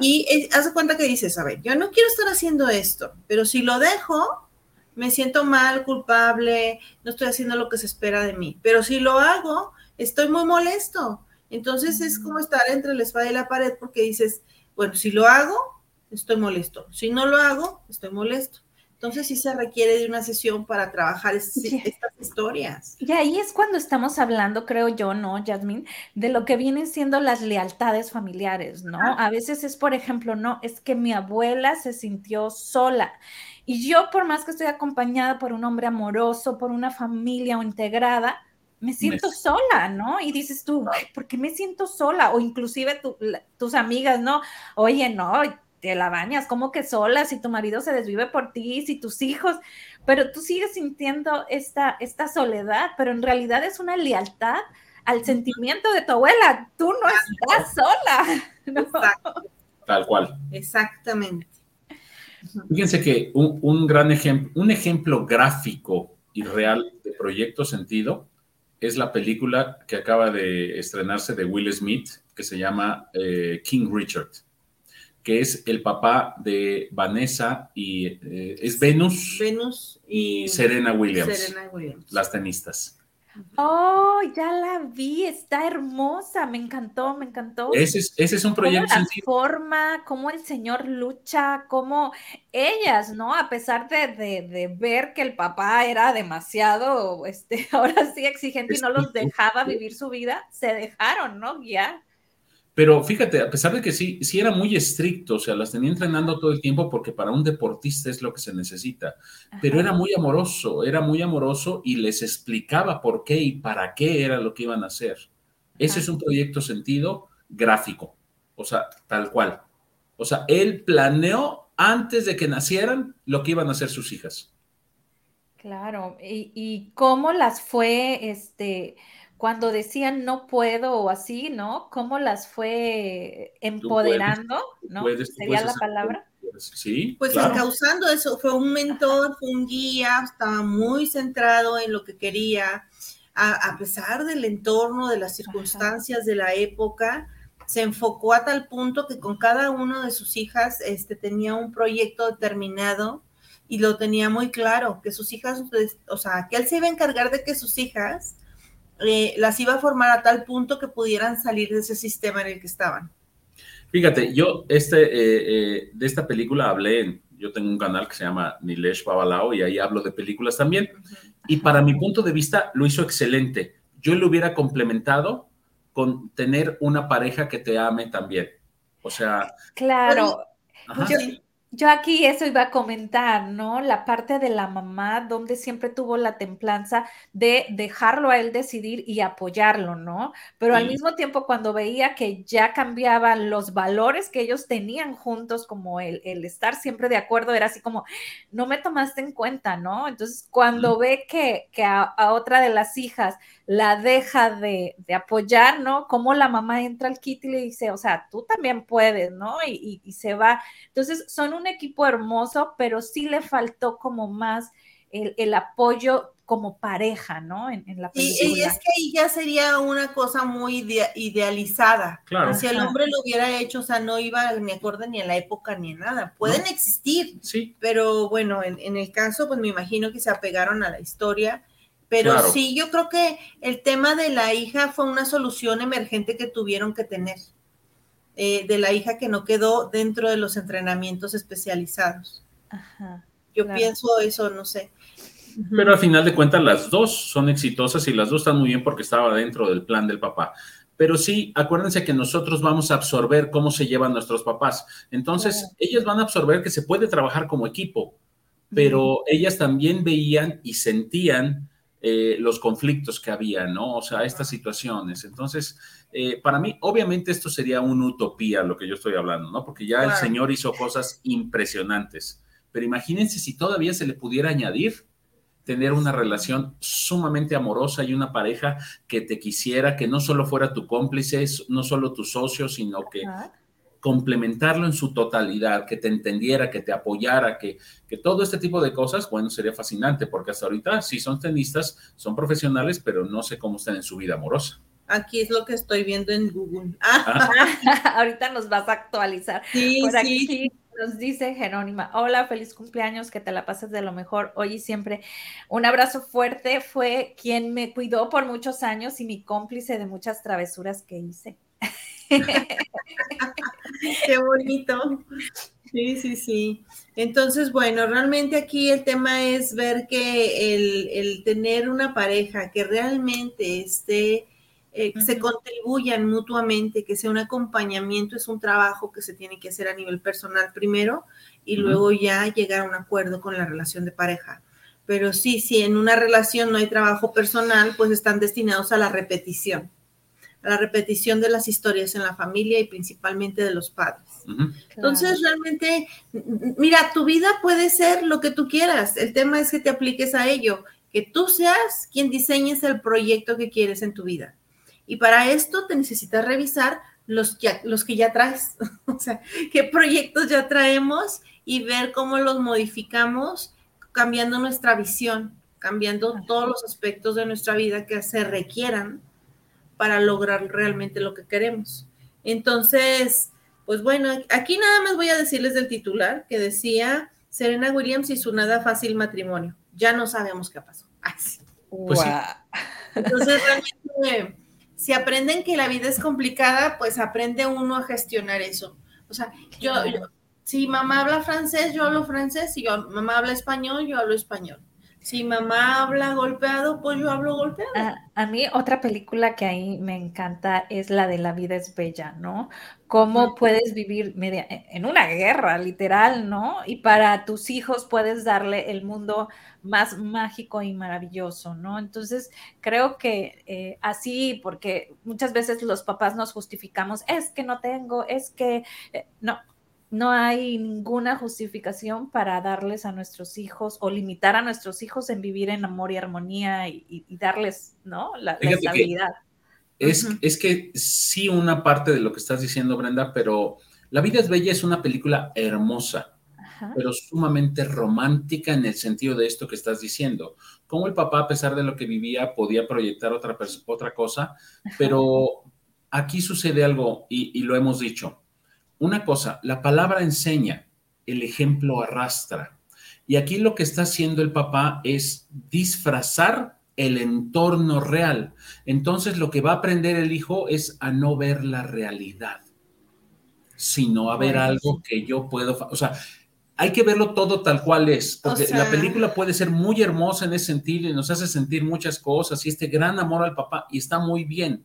y eh, haz cuenta que dices, a ver, yo no quiero estar haciendo esto, pero si lo dejo, me siento mal, culpable, no estoy haciendo lo que se espera de mí. Pero si lo hago, estoy muy molesto. Entonces es como estar entre la espada y la pared porque dices, bueno, si lo hago, estoy molesto. Si no lo hago, estoy molesto. Entonces sí se requiere de una sesión para trabajar estas historias. Y ahí es cuando estamos hablando, creo yo, ¿no, Jasmine? De lo que vienen siendo las lealtades familiares, ¿no? A veces es, por ejemplo, no, es que mi abuela se sintió sola. Y yo, por más que estoy acompañada por un hombre amoroso, por una familia o integrada, me siento sola, ¿no? Y dices tú, ¿por qué me siento sola? O inclusive tus amigas, ¿no? Oye, no, te la bañas, como que sola, si tu marido se desvive por ti, si tus hijos, pero tú sigues sintiendo esta, esta soledad, pero en realidad es una lealtad al sentimiento de tu abuela, tú no estás sola. Tal cual. Exactamente. Fíjense que un, un gran ejemplo, un ejemplo gráfico y real de Proyecto Sentido es la película que acaba de estrenarse de Will Smith, que se llama eh, King Richard que es el papá de Vanessa y eh, es Venus. Venus y, Serena Williams. Serena Williams. Las tenistas. Oh, ya la vi, está hermosa, me encantó, me encantó. Ese es, ese es un proyecto. Cómo la forma, cómo el señor lucha, cómo ellas, ¿no? A pesar de, de, ver que el papá era demasiado, este, ahora sí exigente y no los dejaba vivir su vida, se dejaron, ¿no? Guiar. Pero fíjate, a pesar de que sí, sí era muy estricto, o sea, las tenía entrenando todo el tiempo porque para un deportista es lo que se necesita, pero era muy amoroso, era muy amoroso y les explicaba por qué y para qué era lo que iban a hacer. Ese es un proyecto sentido gráfico, o sea, tal cual. O sea, él planeó antes de que nacieran lo que iban a hacer sus hijas. Claro, y, y cómo las fue, este, cuando decían no puedo o así, ¿no? ¿Cómo las fue empoderando, ¿no? ¿Sería la palabra? Sí. Pues causando eso, fue un mentor, fue un guía, estaba muy centrado en lo que quería, a, pesar del entorno, de las circunstancias de la época, se enfocó a tal punto que con cada una de sus hijas este, tenía un proyecto determinado y lo tenía muy claro, que sus hijas, pues, o sea, que él se iba a encargar de que sus hijas eh, las iba a formar a tal punto que pudieran salir de ese sistema en el que estaban. Fíjate, yo este, eh, eh, de esta película hablé en, yo tengo un canal que se llama Nilesh Babalao y ahí hablo de películas también. Y para mi punto de vista lo hizo excelente. Yo lo hubiera complementado con tener una pareja que te ame también. O sea. Claro. Yo aquí eso iba a comentar, ¿no? La parte de la mamá, donde siempre tuvo la templanza de dejarlo a él decidir y apoyarlo, ¿no? Pero al mismo tiempo, cuando veía que ya cambiaban los valores que ellos tenían juntos, como el, el estar siempre de acuerdo, era así como, no me tomaste en cuenta, ¿no? Entonces, cuando ve que, que a, a otra de las hijas la deja de, apoyar, ¿no? Como la mamá entra al kit y le dice, o sea, tú también puedes, ¿no? Y, se va. Entonces, son un equipo hermoso, pero sí le faltó como más el, apoyo como pareja, ¿no? En, la película. Y, es que ahí ya sería una cosa muy idealizada. Claro. Si el hombre lo hubiera hecho, o sea, no iba ni acorde ni a la época ni a nada. Pueden existir, sí. pero bueno, en, en, el caso, pues me imagino que se apegaron a la historia pero sí, yo creo que el tema de la hija fue una solución emergente que tuvieron que tener, eh, de la hija que no quedó dentro de los entrenamientos especializados. Ajá, yo pienso eso, no sé. Pero al final de cuentas las dos son exitosas y las dos están muy bien porque estaba dentro del plan del papá. Pero sí, acuérdense que nosotros vamos a absorber cómo se llevan nuestros papás. Entonces, ellas van a absorber que se puede trabajar como equipo, pero ellas también veían y sentían eh, los conflictos que había, ¿no? O sea, estas situaciones. Entonces, eh, para mí, obviamente esto sería una utopía lo que yo estoy hablando, ¿no? Porque ya el Señor hizo cosas impresionantes. Pero imagínense si todavía se le pudiera añadir tener una relación sumamente amorosa y una pareja que te quisiera, que no solo fuera tu cómplice, no solo tu socio, sino que complementarlo en su totalidad, que te entendiera, que te apoyara, que, que todo este tipo de cosas, bueno, sería fascinante, porque hasta ahorita sí son tenistas, son profesionales, pero no sé cómo están en su vida amorosa. Aquí es lo que estoy viendo en Google. Ah. ahorita nos vas a actualizar. Sí, Por aquí nos dice Jerónima, hola, feliz cumpleaños, que te la pases de lo mejor hoy y siempre. Un abrazo fuerte, fue quien me cuidó por muchos años y mi cómplice de muchas travesuras que hice. Qué bonito. Sí, sí, sí. Entonces, bueno, realmente aquí el tema es ver que el, tener una pareja que realmente esté, eh, se contribuyan mutuamente, que sea un acompañamiento, es un trabajo que se tiene que hacer a nivel personal primero y luego ya llegar a un acuerdo con la relación de pareja. Pero sí, si en una relación no hay trabajo personal, pues están destinados a la repetición la repetición de las historias en la familia y principalmente de los padres. Entonces, realmente, mira, tu vida puede ser lo que tú quieras. El tema es que te apliques a ello, que tú seas quien diseñes el proyecto que quieres en tu vida. Y para esto te necesitas revisar los que, los que ya traes, o sea, qué proyectos ya traemos y ver cómo los modificamos cambiando nuestra visión, cambiando todos los aspectos de nuestra vida que se requieran para lograr realmente lo que queremos. Entonces, pues bueno, aquí nada más voy a decirles del titular que decía Serena Williams y su nada fácil matrimonio. Ya no sabemos qué pasó. Pues Entonces, realmente, si aprenden que la vida es complicada, pues aprende uno a gestionar eso. O sea, yo, si mamá habla francés, yo hablo francés, si yo, mamá habla español, yo hablo español. Si mamá habla golpeado, pues yo hablo golpeado. A, mí otra película que ahí me encanta es la de La vida es bella, ¿no? Cómo puedes vivir media, e, en una guerra, literal, ¿no? Y para tus hijos puedes darle el mundo más mágico y maravilloso, ¿no? Entonces, creo que eh, así, porque muchas veces los papás nos justificamos, es que no tengo, es que, eh, no, no hay ninguna justificación para darles a nuestros hijos o limitar a nuestros hijos en vivir en amor y armonía y, darles, ¿no? La, estabilidad. Es, es que sí una parte de lo que estás diciendo, Brenda, pero La vida es bella es una película hermosa, pero sumamente romántica en el sentido de esto que estás diciendo. Como el papá, a pesar de lo que vivía, podía proyectar otra, otra cosa, pero aquí sucede algo y lo hemos dicho una cosa, la palabra enseña, el ejemplo arrastra. Y aquí lo que está haciendo el papá es disfrazar el entorno real. Entonces lo que va a aprender el hijo es a no ver la realidad, sino a ver algo que yo puedo, o sea, hay que verlo todo tal cual es, porque la película puede ser muy hermosa en ese sentido y nos hace sentir muchas cosas y este gran amor al papá y está muy bien.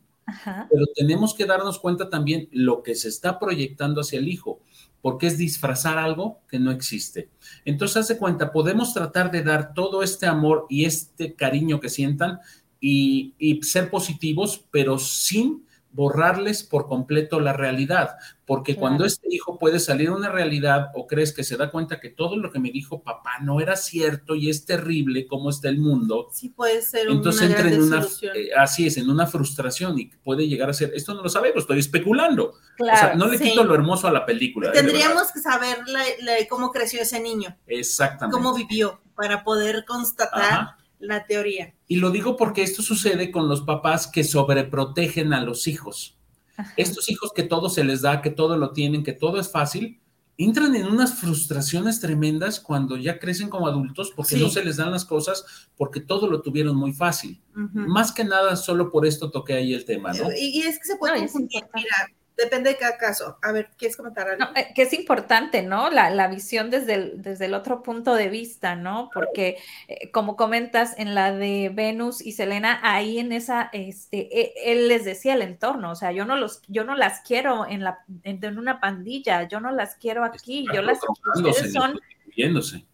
Pero tenemos que darnos cuenta también lo que se está proyectando hacia el hijo, porque es disfrazar algo que no existe. Entonces, hace cuenta, podemos tratar de dar todo este amor y este cariño que sientan y, y ser positivos, pero sin borrarles por completo la realidad, porque cuando este hijo puede salir a una realidad o crees que se da cuenta que todo lo que me dijo papá no era cierto y es terrible cómo está el mundo, sí puede ser entonces entra en una, eh, así es, en una frustración y puede llegar a ser, esto no lo sabemos, estoy especulando, o sea, no le quito lo hermoso a la película. Tendríamos que saber cómo creció ese niño, exactamente, cómo vivió para poder constatar la teoría. Y lo digo porque esto sucede con los papás que sobreprotegen a los hijos. Estos hijos que todo se les da, que todo lo tienen, que todo es fácil, entran en unas frustraciones tremendas cuando ya crecen como adultos porque no se les dan las cosas porque todo lo tuvieron muy fácil. Más que nada, solo por esto toqué ahí el tema, ¿no? Y, es que se puede confundir, mira, Depende de cada caso. A ver, ¿quieres comentar algo? Eh, que es importante, ¿no? La, visión desde el, desde el otro punto de vista, ¿no? Porque, eh, como comentas, en la de Venus y Selena, ahí en esa, este, e, él les decía el entorno, o sea, yo no los, yo no las quiero en la, en, una pandilla, yo no las quiero aquí, yo las, ustedes son,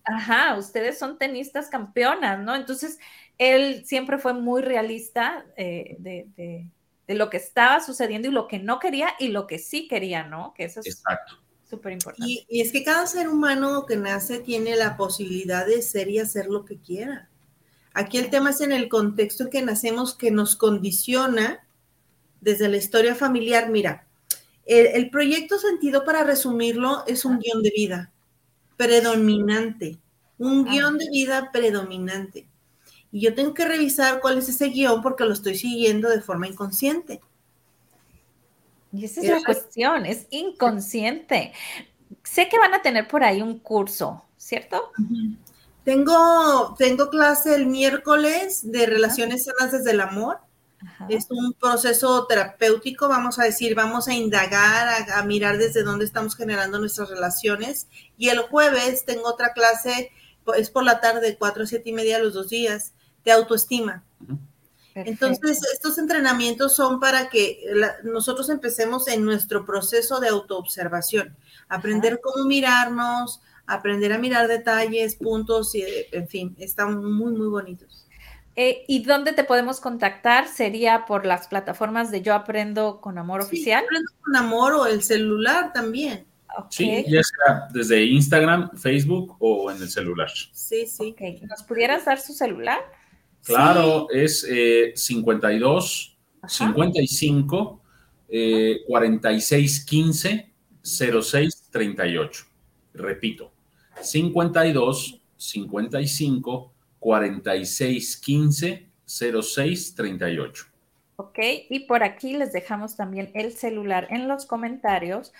ajá, ustedes son tenistas campeonas, ¿no? Entonces, él siempre fue muy realista eh, de de lo que estaba sucediendo y lo que no quería y lo que sí quería, ¿no? Que eso es súper importante. Y, es que cada ser humano que nace tiene la posibilidad de ser y hacer lo que quiera. Aquí el tema es en el contexto en que nacemos que nos condiciona desde la historia familiar. Mira, el, proyecto sentido, para resumirlo, es un guion de vida predominante, un guion de vida predominante y yo tengo que revisar cuál es ese guion porque lo estoy siguiendo de forma inconsciente. Y esa es la cuestión, es inconsciente. Sé que van a tener por ahí un curso, ¿cierto? Tengo, tengo clase el miércoles de relaciones sanas desde el amor. Es un proceso terapéutico, vamos a decir, vamos a indagar, a, mirar desde dónde estamos generando nuestras relaciones. Y el jueves tengo otra clase, es por la tarde, cuatro a siete y media los dos días, de autoestima. Entonces, estos entrenamientos son para que nosotros empecemos en nuestro proceso de autoobservación, aprender cómo mirarnos, aprender a mirar detalles, puntos, y, en fin, están muy, muy bonitos. Eh, ¿Y dónde te podemos contactar? ¿Sería por las plataformas de Yo Aprendo con Amor Oficial? Aprendo con Amor o el celular también. Sí, ya sea desde Instagram, Facebook o en el celular. Sí, sí. ¿Nos pudieras dar su celular? Claro, es 52 55 46 15 06 38. Repito, 52 55 46 15 06 38. Ok, y por aquí les dejamos también el celular en los comentarios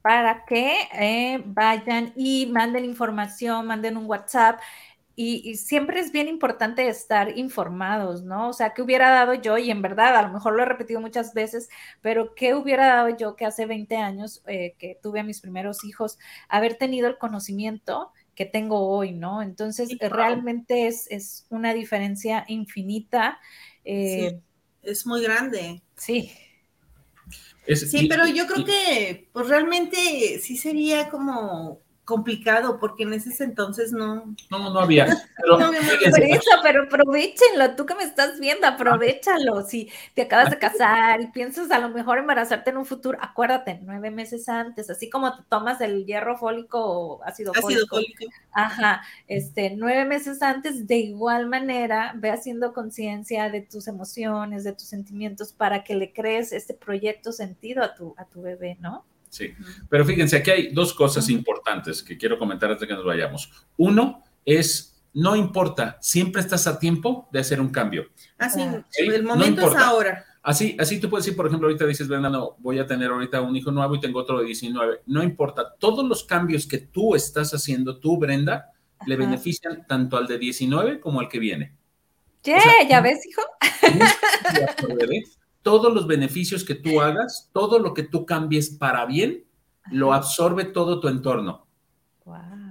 para que eh, vayan y manden información, manden un WhatsApp. Y, siempre es bien importante estar informados, ¿no? O sea, ¿qué hubiera dado yo? Y en verdad, a lo mejor lo he repetido muchas veces, pero ¿qué hubiera dado yo que hace 20 años eh, que tuve a mis primeros hijos, haber tenido el conocimiento que tengo hoy, ¿no? Entonces, realmente es, es, una diferencia infinita. Eh, es muy grande. Sí. sí, pero yo creo que pues realmente sí sería como complicado porque en ese entonces no. No, no había. Pero, no, por eso, pero aprovechenlo, tú que me estás viendo, aprovechalo. Si te acabas de casar y piensas a lo mejor embarazarte en un futuro, acuérdate, nueve meses antes, así como te tomas el hierro fólico o ácido, ácido fólico. Ajá, este, nueve meses antes, de igual manera, ve haciendo conciencia de tus emociones, de tus sentimientos, para que le crees este proyecto sentido a tu, a tu bebé, ¿no? Sí, pero fíjense, aquí hay dos cosas importantes que quiero comentar antes de que nos vayamos. Uno es, no importa, siempre estás a tiempo de hacer un cambio. Así, ah, el momento es ahora. Así, así tú puedes decir, por ejemplo, ahorita dices, Brenda, no, voy a tener ahorita un hijo nuevo y tengo otro de 19. No importa, todos los cambios que tú estás haciendo, tú, Brenda, le benefician tanto al de 19 como al que viene. ¿Qué? ¿Ya ves, hijo? Todos los beneficios que tú hagas, todo lo que tú cambies para bien, lo absorbe todo tu entorno.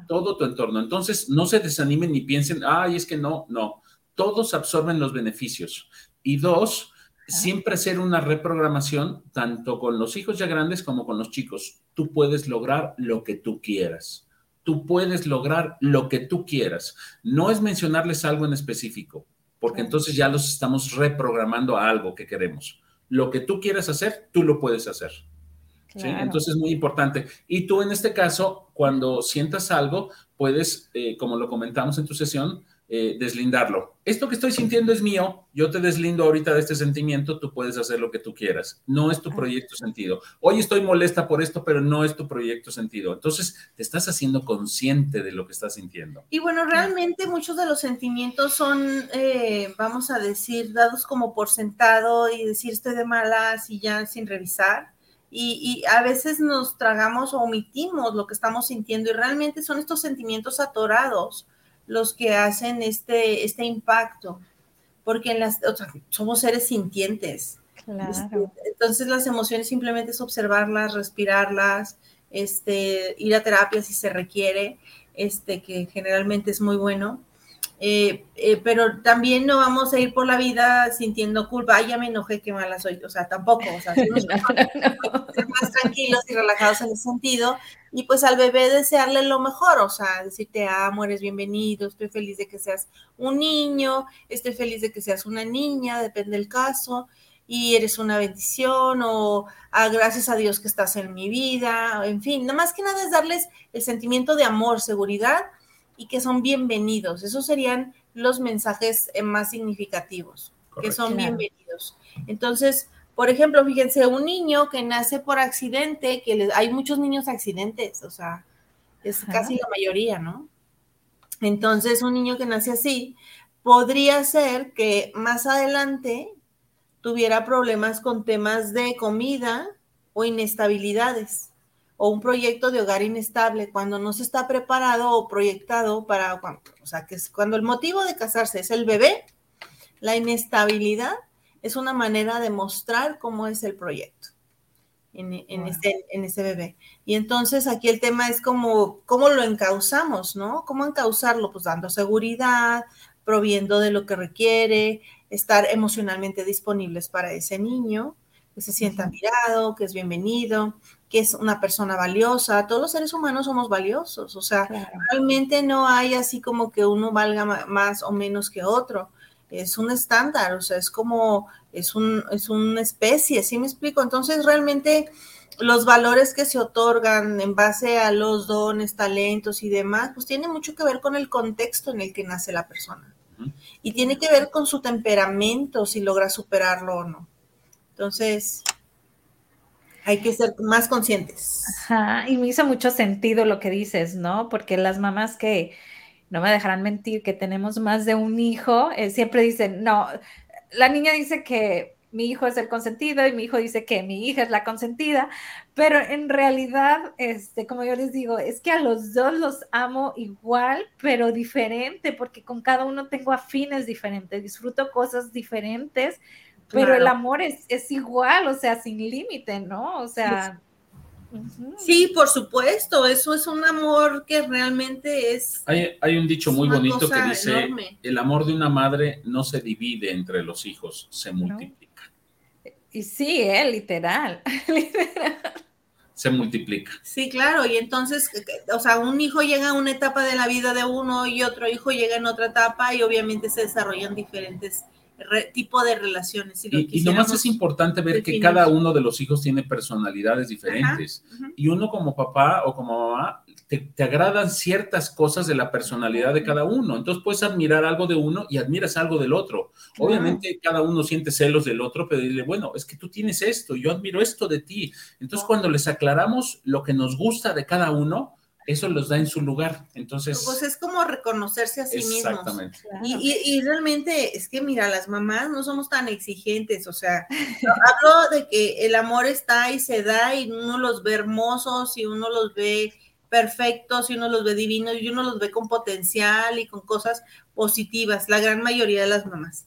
Todo tu entorno. Entonces, no se desanimen ni piensen, ay, es que no, no. Todos absorben los beneficios. Y dos, siempre hacer una reprogramación, tanto con los hijos ya grandes como con los chicos. Tú puedes lograr lo que tú quieras. Tú puedes lograr lo que tú quieras. No es mencionarles algo en específico, porque entonces ya los estamos reprogramando a algo que queremos lo que tú quieras hacer, tú lo puedes hacer. ¿sí? Entonces es muy importante. Y tú en este caso, cuando sientas algo, puedes, eh, como lo comentamos en tu sesión, eh, deslindarlo. Esto que estoy sintiendo es mío, yo te deslindo ahorita de este sentimiento, tú puedes hacer lo que tú quieras. No es tu proyecto sentido. Hoy estoy molesta por esto, pero no es tu proyecto sentido. Entonces, te estás haciendo consciente de lo que estás sintiendo. Y bueno, realmente muchos de los sentimientos son, eh, vamos a decir, dados como por sentado y decir estoy de malas y ya sin revisar. Y, y, a veces nos tragamos o omitimos lo que estamos sintiendo y realmente son estos sentimientos atorados los que hacen este, este impacto, porque en las, somos seres sintientes. Este, entonces las emociones simplemente es observarlas, respirarlas, este, ir a terapia si se requiere, este, que generalmente es muy bueno. Eh, eh, pero también no vamos a ir por la vida sintiendo culpa, ay, ya me enojé, qué mala soy, o sea, tampoco, o sea, ser más tranquilos y relajados en ese sentido, y pues al bebé desearle lo mejor, o sea, decir te amo, eres bienvenido, estoy feliz de que seas un niño, estoy feliz de que seas una niña, depende del caso, y eres una bendición, o ah, gracias a Dios que estás en mi vida, en fin, nada más que nada es darles el sentimiento de amor, seguridad, y que son bienvenidos. Esos serían los mensajes eh, más significativos, que son bienvenidos. Entonces, por ejemplo, fíjense, un niño que nace por accidente, que hay muchos niños accidentes, o sea, es casi la mayoría, ¿no? Entonces, un niño que nace así, podría ser que más adelante tuviera problemas con temas de comida o inestabilidades o un proyecto de hogar inestable cuando no se está preparado o proyectado para, o sea, que es cuando el motivo de casarse es el bebé, la inestabilidad, es una manera de mostrar cómo es el proyecto en, en, en ese bebé. Y entonces aquí el tema es como, cómo lo encauzamos, ¿no? ¿Cómo encauzarlo? Pues dando seguridad, proviendo de lo que requiere, estar emocionalmente disponibles para ese niño, que se sienta mirado, que es bienvenido, que es una persona valiosa. Todos los seres humanos somos valiosos, o sea, realmente no hay así como que uno valga más o menos que otro. Es un estándar, o sea, es como, es, un, es una especie, ¿sí me explico? Entonces, realmente los valores que se otorgan en base a los dones, talentos y demás, pues tiene mucho que ver con el contexto en el que nace la persona. Y tiene que ver con su temperamento, si logra superarlo o no. Entonces, hay que ser más conscientes. Y me hizo mucho sentido lo que dices, ¿no? Porque las mamás que, no me dejarán mentir, que tenemos más de un hijo, eh, siempre dicen, no, la niña dice que mi hijo es el consentido y mi hijo dice que mi hija es la consentida, pero en realidad, este, como yo les digo, es que a los dos los amo igual, pero diferente, porque con cada uno tengo afines diferentes, disfruto cosas diferentes, pero el amor es, es, igual, o sea, sin límite, ¿no? O sea... Sí, por supuesto, eso es un amor que realmente es... Hay, hay un dicho muy bonito que dice, el amor de una madre no se divide entre los hijos, se multiplica. Y sí, ¿eh? literal, literal. Se multiplica. Sí, claro, y entonces, o sea, un hijo llega a una etapa de la vida de uno y otro hijo llega en otra etapa y obviamente se desarrollan diferentes tipo de relaciones. y, lo nomás es importante ver que cada uno de los hijos tiene personalidades diferentes. Y uno como papá o como mamá, te, agradan ciertas cosas de la personalidad de cada uno. Entonces puedes admirar algo de uno y admiras algo del otro. Obviamente cada uno siente celos del otro, pero dile, bueno, es que tú tienes esto, yo admiro esto de ti. Entonces cuando les aclaramos lo que nos gusta de cada uno, eso los da en su lugar. Entonces. Pues es como reconocerse a sí exactamente. mismos. Y, realmente es que, mira, las mamás no somos tan exigentes. O sea, hablo de que el amor está y se da y uno los ve hermosos y uno los ve perfectos y uno los ve divinos y uno los ve con potencial y con cosas positivas, la gran mayoría de las mamás.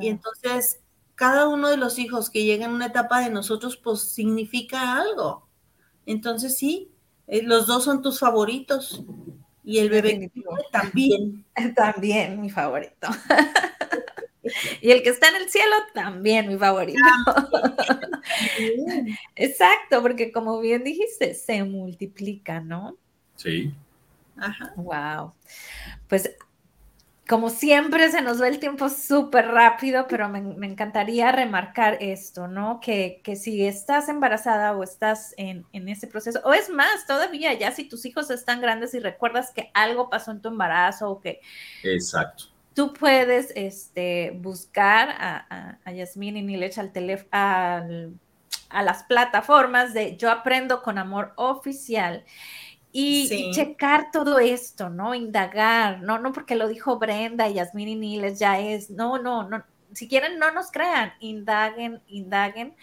Y entonces, cada uno de los hijos que llegan a una etapa de nosotros, pues significa algo. Entonces, sí, eh, los dos son tus favoritos. Y el bebé también. También mi favorito. y el que está en el cielo también mi favorito. Exacto, porque como bien dijiste, se multiplica, ¿no? Sí. Ajá. Wow. Pues como siempre se nos va el tiempo súper rápido, pero me, encantaría remarcar esto, ¿no? Que, si estás embarazada o estás en, ese proceso, o es más, todavía ya si tus hijos están grandes y recuerdas que algo pasó en tu embarazo o que... Exacto. Tú puedes este, buscar a, a, Yasmín y Nilech al teléfono, a las plataformas de Yo Aprendo con Amor Oficial y, checar todo esto, ¿no? Indagar, no, no porque lo dijo Brenda y Yasmín y Niles ya es, no, no, no, si quieren no nos crean, indaguen, indaguen,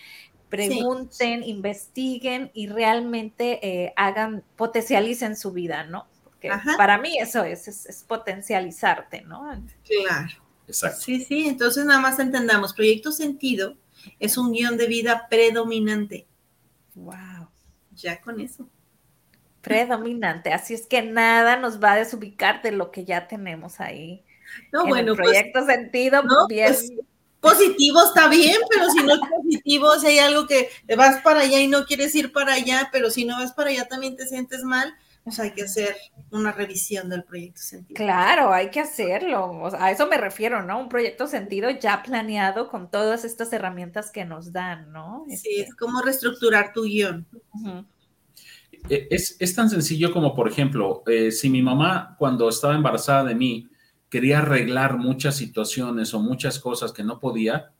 pregunten, investiguen y realmente eh, hagan, potencialicen su vida, ¿no? Porque para mí eso es, es, potencializarte, ¿no? Claro. Exacto. Sí, sí, entonces nada más entendamos, Proyecto Sentido es un guion de vida predominante. Wow. Ya con eso predominante. Así es que nada nos va a desubicar de lo que ya tenemos ahí. No, bueno, el pues, proyecto sentido, bien. Pues, positivo está bien, pero si no es positivo, si hay algo que vas para allá y no quieres ir para allá, pero si no vas para allá también te sientes mal, pues hay que hacer una revisión del proyecto sentido. Claro, hay que hacerlo. a eso me refiero, ¿no? Un proyecto sentido ya planeado con todas estas herramientas que nos dan, ¿no? Sí, este es como reestructurar tu guion. Es, tan sencillo como, por ejemplo, eh, si mi mamá cuando estaba embarazada de mí quería arreglar muchas situaciones o muchas cosas que no podía,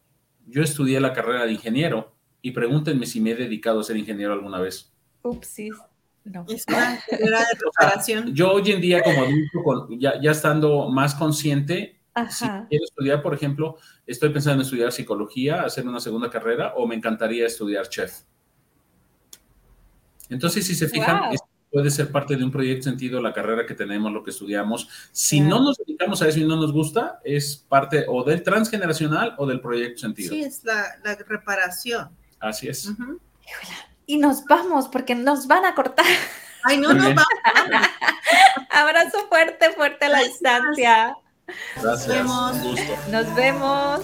yo estudié la carrera de ingeniero y pregúntenme si me he dedicado a ser ingeniero alguna vez. Upsis. No. Es una carrera de preparación. yo hoy en día como adulto, ya, ya estando más consciente, si quiero estudiar, por ejemplo, estoy pensando en estudiar psicología, hacer una segunda carrera o me encantaría estudiar chef. Entonces, si se fijan, puede ser parte de un proyecto sentido la carrera que tenemos, lo que estudiamos. Si no nos dedicamos a eso y no nos gusta, es parte o del transgeneracional o del proyecto sentido. Sí, es la, reparación. Así es. Y nos vamos porque nos van a cortar. Ay, no, no, vamos. Abrazo fuerte, fuerte a la distancia. Gracias. Nos vemos. Un gusto. Nos vemos.